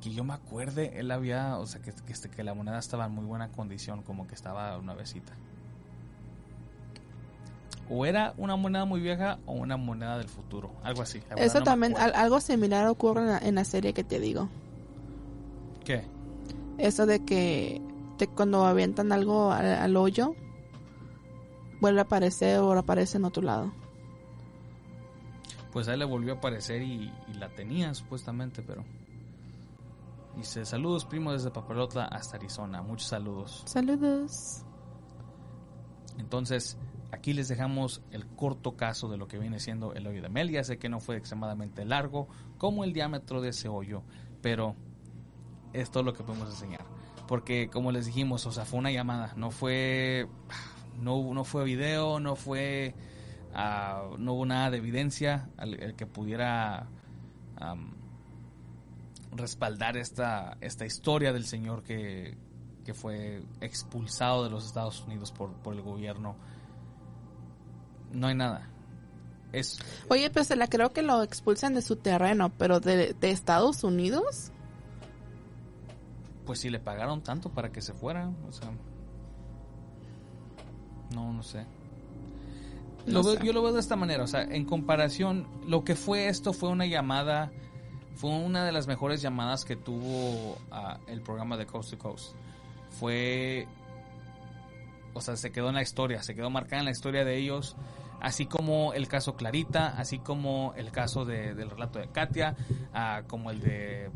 que yo me acuerde, él había, o sea, que, que, este, que la moneda estaba en muy buena condición, como que estaba una besita. O era una moneda muy vieja o una moneda del futuro, algo así. Eso no también, algo similar ocurre en la, en la serie que te digo. ¿Qué? Eso de que te- cuando avientan algo al, al hoyo, vuelve a aparecer o aparece en otro lado. Pues a él le volvió a aparecer y, y la tenía supuestamente, pero... Dice, saludos primo desde Papelotla hasta Arizona, muchos saludos. Saludos. Entonces, aquí les dejamos el corto caso de lo que viene siendo el hoyo de Mel. Ya sé que no fue extremadamente largo como el diámetro de ese hoyo, pero es todo lo que podemos enseñar. Porque, como les dijimos, o sea, fue una llamada, no fue. No, no fue video, no fue. No hubo nada de evidencia al, que pudiera. respaldar esta, esta historia del señor que, que fue expulsado de los Estados Unidos por, por el gobierno. No hay nada. Es, Oye, pues se la creo que lo expulsan de su terreno, pero de, de Estados Unidos. pues si le pagaron tanto para que se fuera, o sea, no, no sé. Lo veo- yo lo veo de esta manera, o sea, en comparación, lo que fue esto fue una llamada, fue una de las mejores llamadas que tuvo ah, el programa de Coast to Coast. Fue, o sea, se quedó en la historia, se quedó marcada en la historia de ellos, así como el caso Clarita, así como el caso de- del relato de Katia, ah, como el de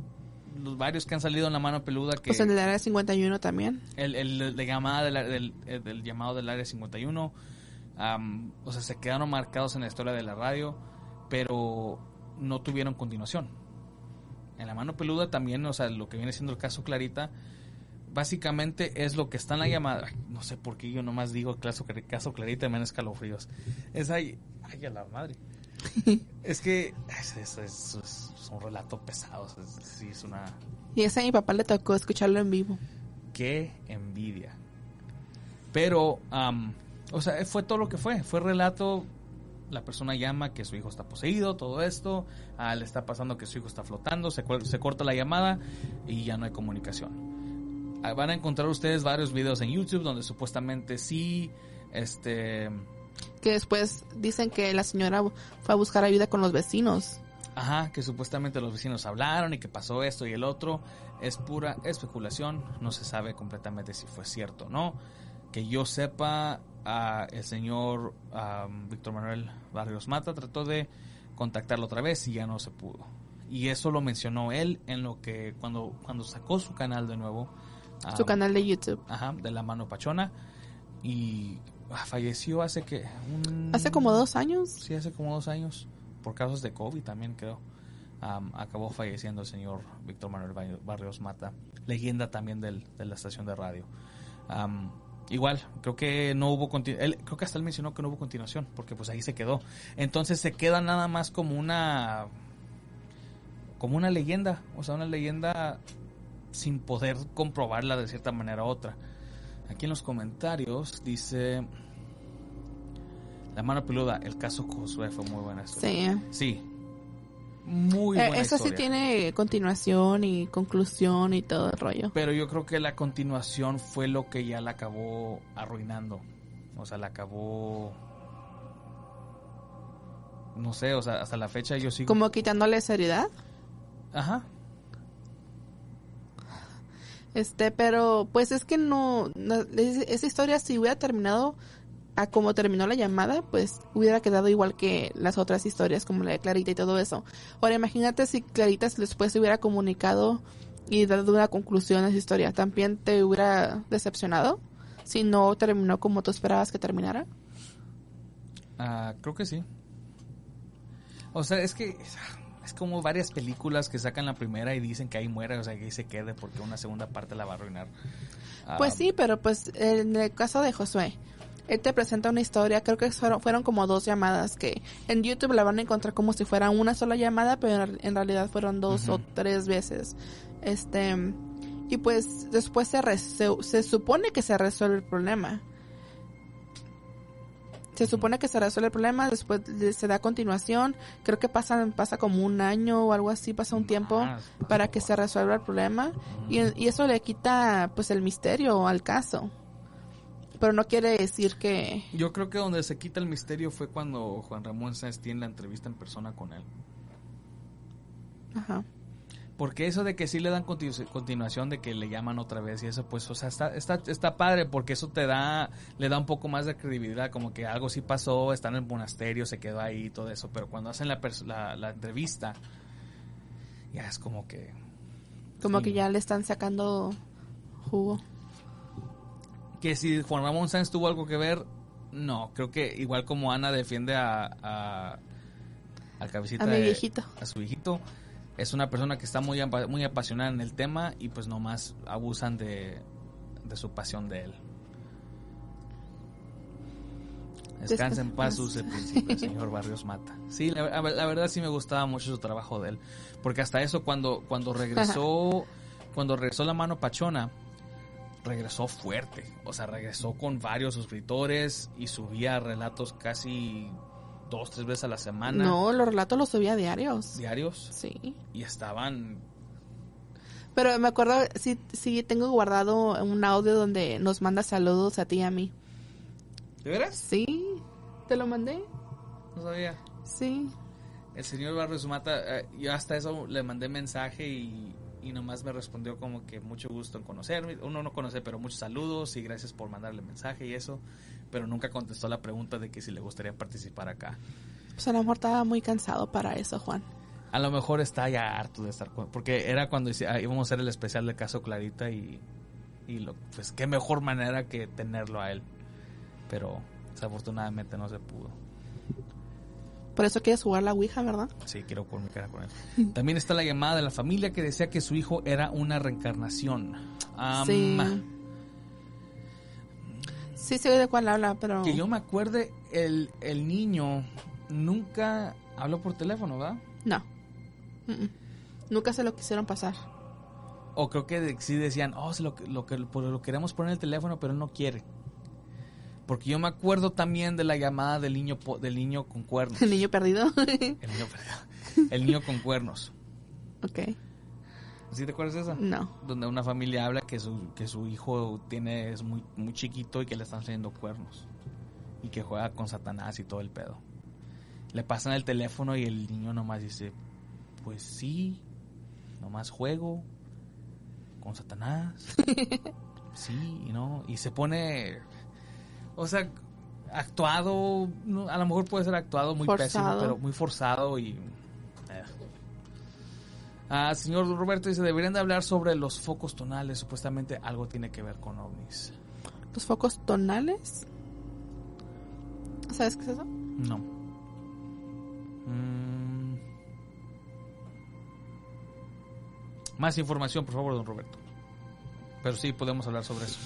los varios que han salido en la mano peluda que Pues en el área 51 también. el, el, de llamada del, del, el del llamado del área 51 am, o sea se quedaron marcados en la historia de la radio pero no tuvieron continuación. En la mano peluda también o sea lo que viene siendo el caso Clarita básicamente es lo que está en la llamada. Ay, no sé por qué yo nomás digo caso, caso Clarita y me dan escalofríos es ahí ay a la madre. Es que es, es, es- un relato pesado es- sí es una Y ese a mi papá le tocó escucharlo en vivo. qué envidia. Pero, am, o sea, fue todo lo que fue. Fue relato. La persona llama que su hijo está poseído, todo esto. ah, le está pasando que su hijo está flotando. Se, se corta la llamada y ya no hay comunicación. Ah, Van a encontrar ustedes varios videos en YouTube donde supuestamente sí, este, Que después dicen que la señora fue a buscar ayuda con los vecinos. Ajá, que supuestamente los vecinos hablaron y que pasó esto y el otro. Es pura especulación, no se sabe completamente si fue cierto o no. Que yo sepa, ah, el señor ah, Víctor Manuel Barrios Mata trató de contactarlo otra vez y ya no se pudo. Y eso lo mencionó él en lo que cuando, cuando sacó su canal de nuevo. Su canal de YouTube. Ajá, de la mano pachona. Y ah, falleció hace que... un- Hace como dos años. Sí, hace como dos años. Por casos de COVID también creo. Am, acabó falleciendo el señor Víctor Manuel Ba- Barrios Mata. Leyenda también del, de la estación de radio. Igual, creo que no hubo él Creo que hasta él mencionó que no hubo continuación. Porque pues ahí se quedó. Entonces se queda nada más como una... Como una leyenda. O sea, una leyenda sin poder comprobarla de cierta manera u otra. Aquí en los comentarios dice... La mano peluda, el caso Josué fue muy buena historia. Sí. Sí. Muy Eh, buena Eso sí tiene continuación y conclusión y todo el rollo. Pero yo creo que la continuación fue lo que ya la acabó arruinando. O sea, la acabó. No sé, o sea, hasta la fecha yo sigo. Como quitándole seriedad. Ajá. Este, pero pues es que no, no- es- esa historia si hubiera terminado a como terminó la llamada, pues hubiera quedado igual que las otras historias como la de Clarita y todo eso. Ahora imagínate si Clarita después se hubiera comunicado y dado una conclusión a esa historia, ¿también te hubiera decepcionado? Si no terminó como tú esperabas que terminara. Ah, creo que sí. O sea, es que es como varias películas que sacan la primera y dicen que ahí muere, o sea, que ahí se quede porque una segunda parte la va a arruinar. Ah, Pues sí, pero pues en el caso de Josué, él te presenta una historia, creo que fueron, fueron como dos llamadas que en YouTube la van a encontrar como si fuera una sola llamada, pero en, realidad fueron dos o tres veces. Este, y pues después se, se, se supone que se resuelve el problema. Se supone que se resuelve el problema, después de- se da continuación. Creo que pasa, pasa como un año o algo así, pasa un tiempo para que se resuelva el problema. Y, y eso le quita pues el misterio al caso. Pero no quiere decir que... Yo creo que donde se quita el misterio fue cuando Juan Ramón Sáenz tiene la entrevista en persona con él. Ajá. Porque eso de que sí le dan continu- continuación, de que le llaman otra vez y eso, pues, o sea, está, está, está padre porque eso te da, le da un poco más de credibilidad, como que algo sí pasó, está en el monasterio, se quedó ahí todo eso, pero cuando hacen la, pers- la, la entrevista, ya es como que... Como Sí. que ya le están sacando jugo. Que si Juan Ramón Sáenz tuvo algo que ver, no, creo que igual como Ana defiende a... a al cabecita A mi de- viejito. a su viejito. Es una persona que está muy, muy apasionada en el tema y pues nomás abusan de, de su pasión de él. Descansa en paz, sus príncipe, señor Barrios Mata. Sí, la, la- la verdad sí me gustaba mucho su trabajo de él. Porque hasta eso cuando, cuando regresó, cuando regresó la mano pachona, regresó fuerte. O sea, regresó con varios suscriptores y subía relatos casi dos, tres veces a la semana. No, los relatos los subía diarios. Diarios. Sí. Y estaban Pero me acuerdo, sí, sí, tengo guardado un audio donde nos manda saludos a ti y a mí. ¿De veras? Sí, te lo mandé. No sabía. Sí. El señor Barrios Mata, eh, yo hasta eso le mandé mensaje y, y nomás me respondió como que mucho gusto en conocerme. Uno no conoce, pero muchos saludos y gracias por mandarle mensaje y eso. Pero nunca contestó la pregunta de que si le gustaría participar acá. Pues a lo mejor estaba muy cansado para eso, Juan. A lo mejor está ya harto de estar con... Porque era cuando ah, íbamos a hacer el especial del caso Clarita y, y lo, pues qué mejor manera que tenerlo a él. Pero desafortunadamente no se pudo. Por eso quieres jugar la Ouija, ¿verdad? Sí, quiero por mi cara con él. También está la llamada de la familia que decía que su hijo era una reencarnación. Am, sí. Sí, sé de cuál habla, pero... Que yo me acuerde, el, el niño nunca habló por teléfono, ¿verdad? No. Nunca se lo quisieron pasar. O creo que sí decían, oh, se lo, lo, pues, lo queremos poner en el teléfono, pero él no quiere. Porque yo me acuerdo también de la llamada del niño, del niño con cuernos. El niño perdido. El niño, perdón. El niño con cuernos. ok. ¿Sí te acuerdas de esa? No. donde una familia habla que su, que su hijo tiene es muy, muy chiquito y que le están saliendo cuernos y que juega con Satanás y todo el pedo. Le pasan el teléfono y el niño nomás dice, pues sí, nomás juego con Satanás. sí, y no, y se pone, o sea, actuado, a lo mejor puede ser actuado muy pésimo, Forzado. pero muy forzado y... eh. Ah, señor Roberto dice, deberían de hablar sobre los focos tonales, supuestamente algo tiene que ver con ovnis. Los focos tonales. ¿Sabes qué es eso? No. Mm. Más información, por favor, don Roberto. Pero sí, podemos hablar sobre eso.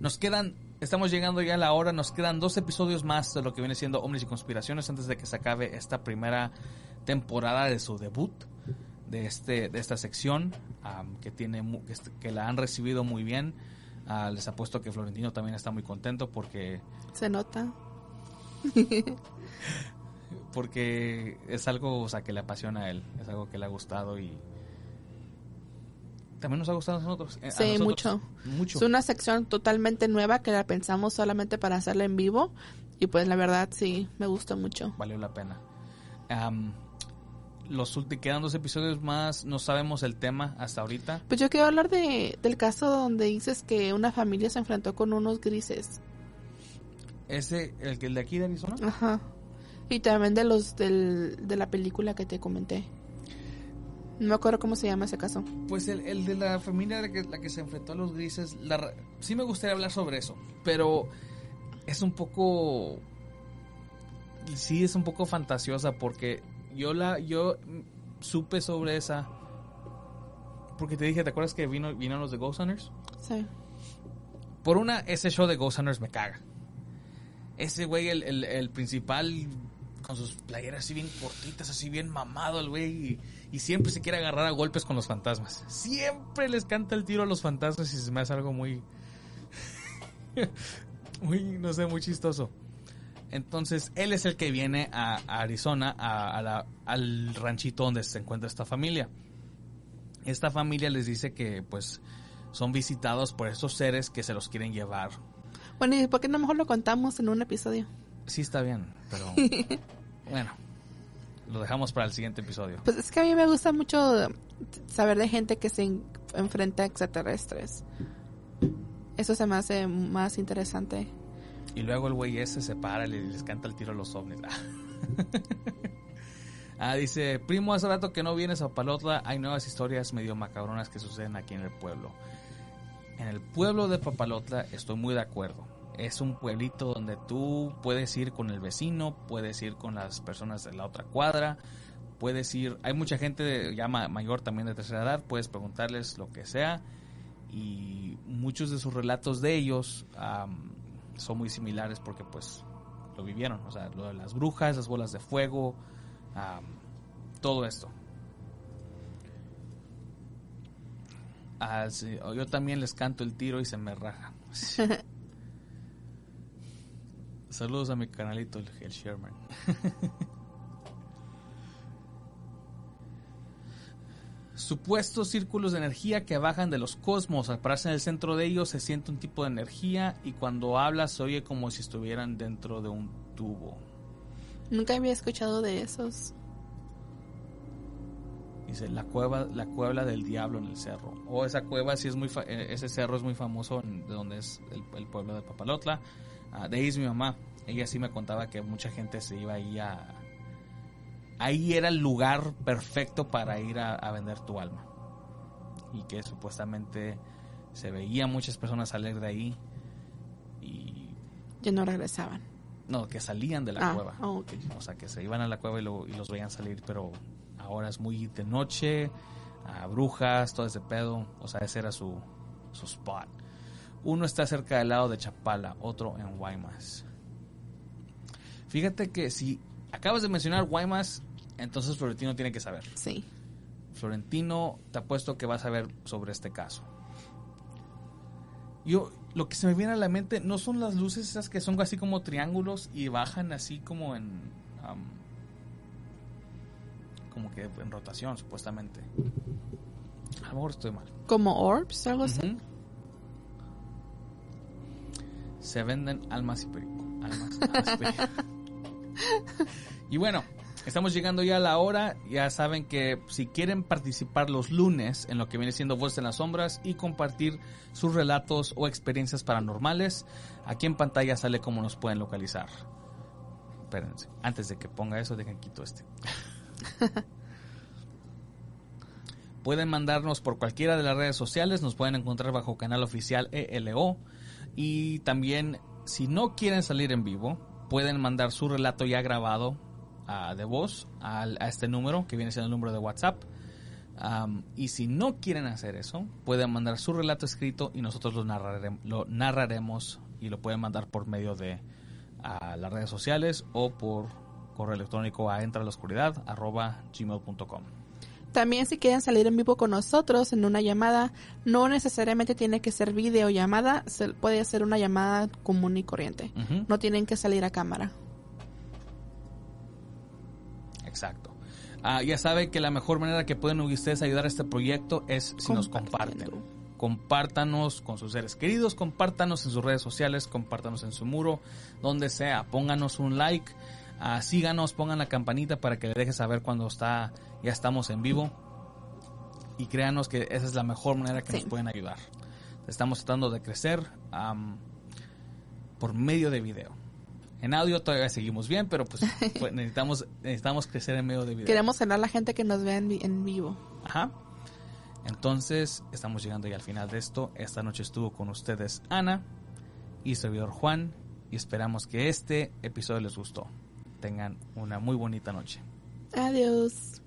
Nos quedan, estamos llegando ya a la hora, nos quedan dos episodios más de lo que viene siendo Ovnis y Conspiraciones antes de que se acabe esta primera temporada de su debut de este de esta sección am, que tiene que, que la han recibido muy bien. Ah, les apuesto que Florentino también está muy contento porque Se nota. porque es algo o sea, que le apasiona a él, es algo que le ha gustado y también nos ha gustado a nosotros. eh, a Sí, nosotros. mucho. Mucho. Es una sección totalmente nueva que la pensamos solamente para hacerla en vivo. Y pues la verdad sí, me gustó mucho. Valió la pena. Am, los quedan dos episodios más, no sabemos el tema hasta ahorita. Pues yo quiero hablar de, del caso donde dices que una familia se enfrentó con unos grises. Ese, el, el de aquí de Arizona. Ajá. Y también de los del, de la película que te comenté. No me acuerdo cómo se llama ese caso. Pues el, el de la familia la que, la que se enfrentó a los grises, la sí me gustaría hablar sobre eso, pero es un poco, sí es un poco fantasiosa porque yo la, yo supe sobre esa, porque te dije, ¿te acuerdas que vino, vinieron los de Ghost Hunters? Sí. Por una, ese show de Ghost Hunters me caga. Ese güey, el, el, el principal, con sus playeras así bien cortitas, así bien mamado el güey, y, siempre se quiere agarrar a golpes con los fantasmas. Siempre les canta el tiro a los fantasmas y se me hace algo muy... muy, no sé, muy chistoso. Entonces, él es el que viene a, Arizona, a, a la- al ranchito donde se encuentra esta familia. Esta familia les dice que, pues, son visitados por estos seres que se los quieren llevar. Bueno, ¿y por qué no mejor lo contamos en un episodio? Sí está bien, pero bueno, lo dejamos para el siguiente episodio. Pues es que a mí me gusta mucho saber de gente que se en- enfrenta a extraterrestres. Eso se me hace más interesante. Y luego el güey ese se para y les canta el tiro a los ovnis. ah, dice, primo, hace rato que no vienes a Papalotla, hay nuevas historias medio macabronas que suceden aquí en el pueblo. En el pueblo de Papalotla estoy muy de acuerdo. Es un pueblito donde tú puedes ir con el vecino, puedes ir con las personas de la otra cuadra, puedes ir, hay mucha gente ya ma- mayor también de tercera edad, puedes preguntarles lo que sea y muchos de sus relatos de ellos son muy similares porque pues lo vivieron, o sea, lo de las brujas, las bolas de fuego, todo esto. Ah, yo también les canto el tiro y se me raja. Saludos a mi canalito, el, el Sherman. Supuestos círculos de energía que bajan de los cosmos. Al pararse en el centro de ellos se siente un tipo de energía y cuando hablas se oye como si estuvieran dentro de un tubo. Nunca había escuchado de esos. Dice la cueva, la cueva del diablo en el cerro. O esa cueva sí es muy, fa- eh, ese cerro es muy famoso en- de donde es el, el pueblo de Papalotla. Ah, de ahí es mi mamá. Ella sí me contaba que mucha gente se iba ahí a, ahí era el lugar perfecto para ir a, a vender tu alma. Y que supuestamente se veía muchas personas salir de ahí y Ya no regresaban. no, que salían de la Ah, cueva. oh, ok. O sea, que se iban a la cueva y, lo- y los veían salir, pero ahora es muy de noche, a brujas, todo ese pedo. O sea, ese era su, su spot. Uno está cerca del lado de Chapala, otro en Guaymas. Fíjate que si acabas de mencionar Guaymas, entonces Florentino tiene que saber. Sí. Florentino, te apuesto que vas a ver sobre este caso. Yo, lo que se me viene a la mente no son las luces esas que son así como triángulos y bajan así como en. como que en rotación, supuestamente. A lo mejor estoy mal. Como orbs, algo así. Se venden almas y perico. Almas, almas y perico. y bueno, estamos llegando ya a la hora. Ya saben que si quieren participar los lunes en lo que viene siendo Voces en las Sombras y compartir sus relatos o experiencias paranormales, aquí en pantalla sale cómo nos pueden localizar. Espérense, antes de que ponga eso, dejen quito este. Pueden mandarnos por cualquiera de las redes sociales, nos pueden encontrar bajo canal oficial ELO y también si no quieren salir en vivo, pueden mandar su relato ya grabado ah, de voz al- a este número que viene siendo el número de WhatsApp. Am, y si no quieren hacer eso, pueden mandar su relato escrito y nosotros lo, narrarem- lo narraremos y lo pueden mandar por medio de ah, las redes sociales o por correo electrónico a entra a la oscuridad gmail.com. También si quieren salir en vivo con nosotros en una llamada, no necesariamente tiene que ser videollamada, se puede ser una llamada común y corriente. No tienen que salir a cámara. Exacto. Ah, ya saben que la mejor manera que pueden ustedes ayudar a este proyecto es si nos comparten. Compártanos con sus seres queridos, compártanos en sus redes sociales, compártanos en su muro, donde sea. Pónganos un like, ah, síganos, pongan la campanita para que le deje saber cuando está, ya estamos en vivo. Y créanos que esa es la mejor manera que Sí. nos pueden ayudar. Estamos tratando de crecer por medio de video. En audio todavía seguimos bien, pero pues, pues, necesitamos, necesitamos crecer en medio de video. Queremos ganar a la gente que nos vea en, en vivo. Ajá. Entonces, estamos llegando ya al final de esto. Esta noche estuvo con ustedes Ana y servidor Juan. Y esperamos que este episodio les gustó. Tengan una muy bonita noche. Adiós.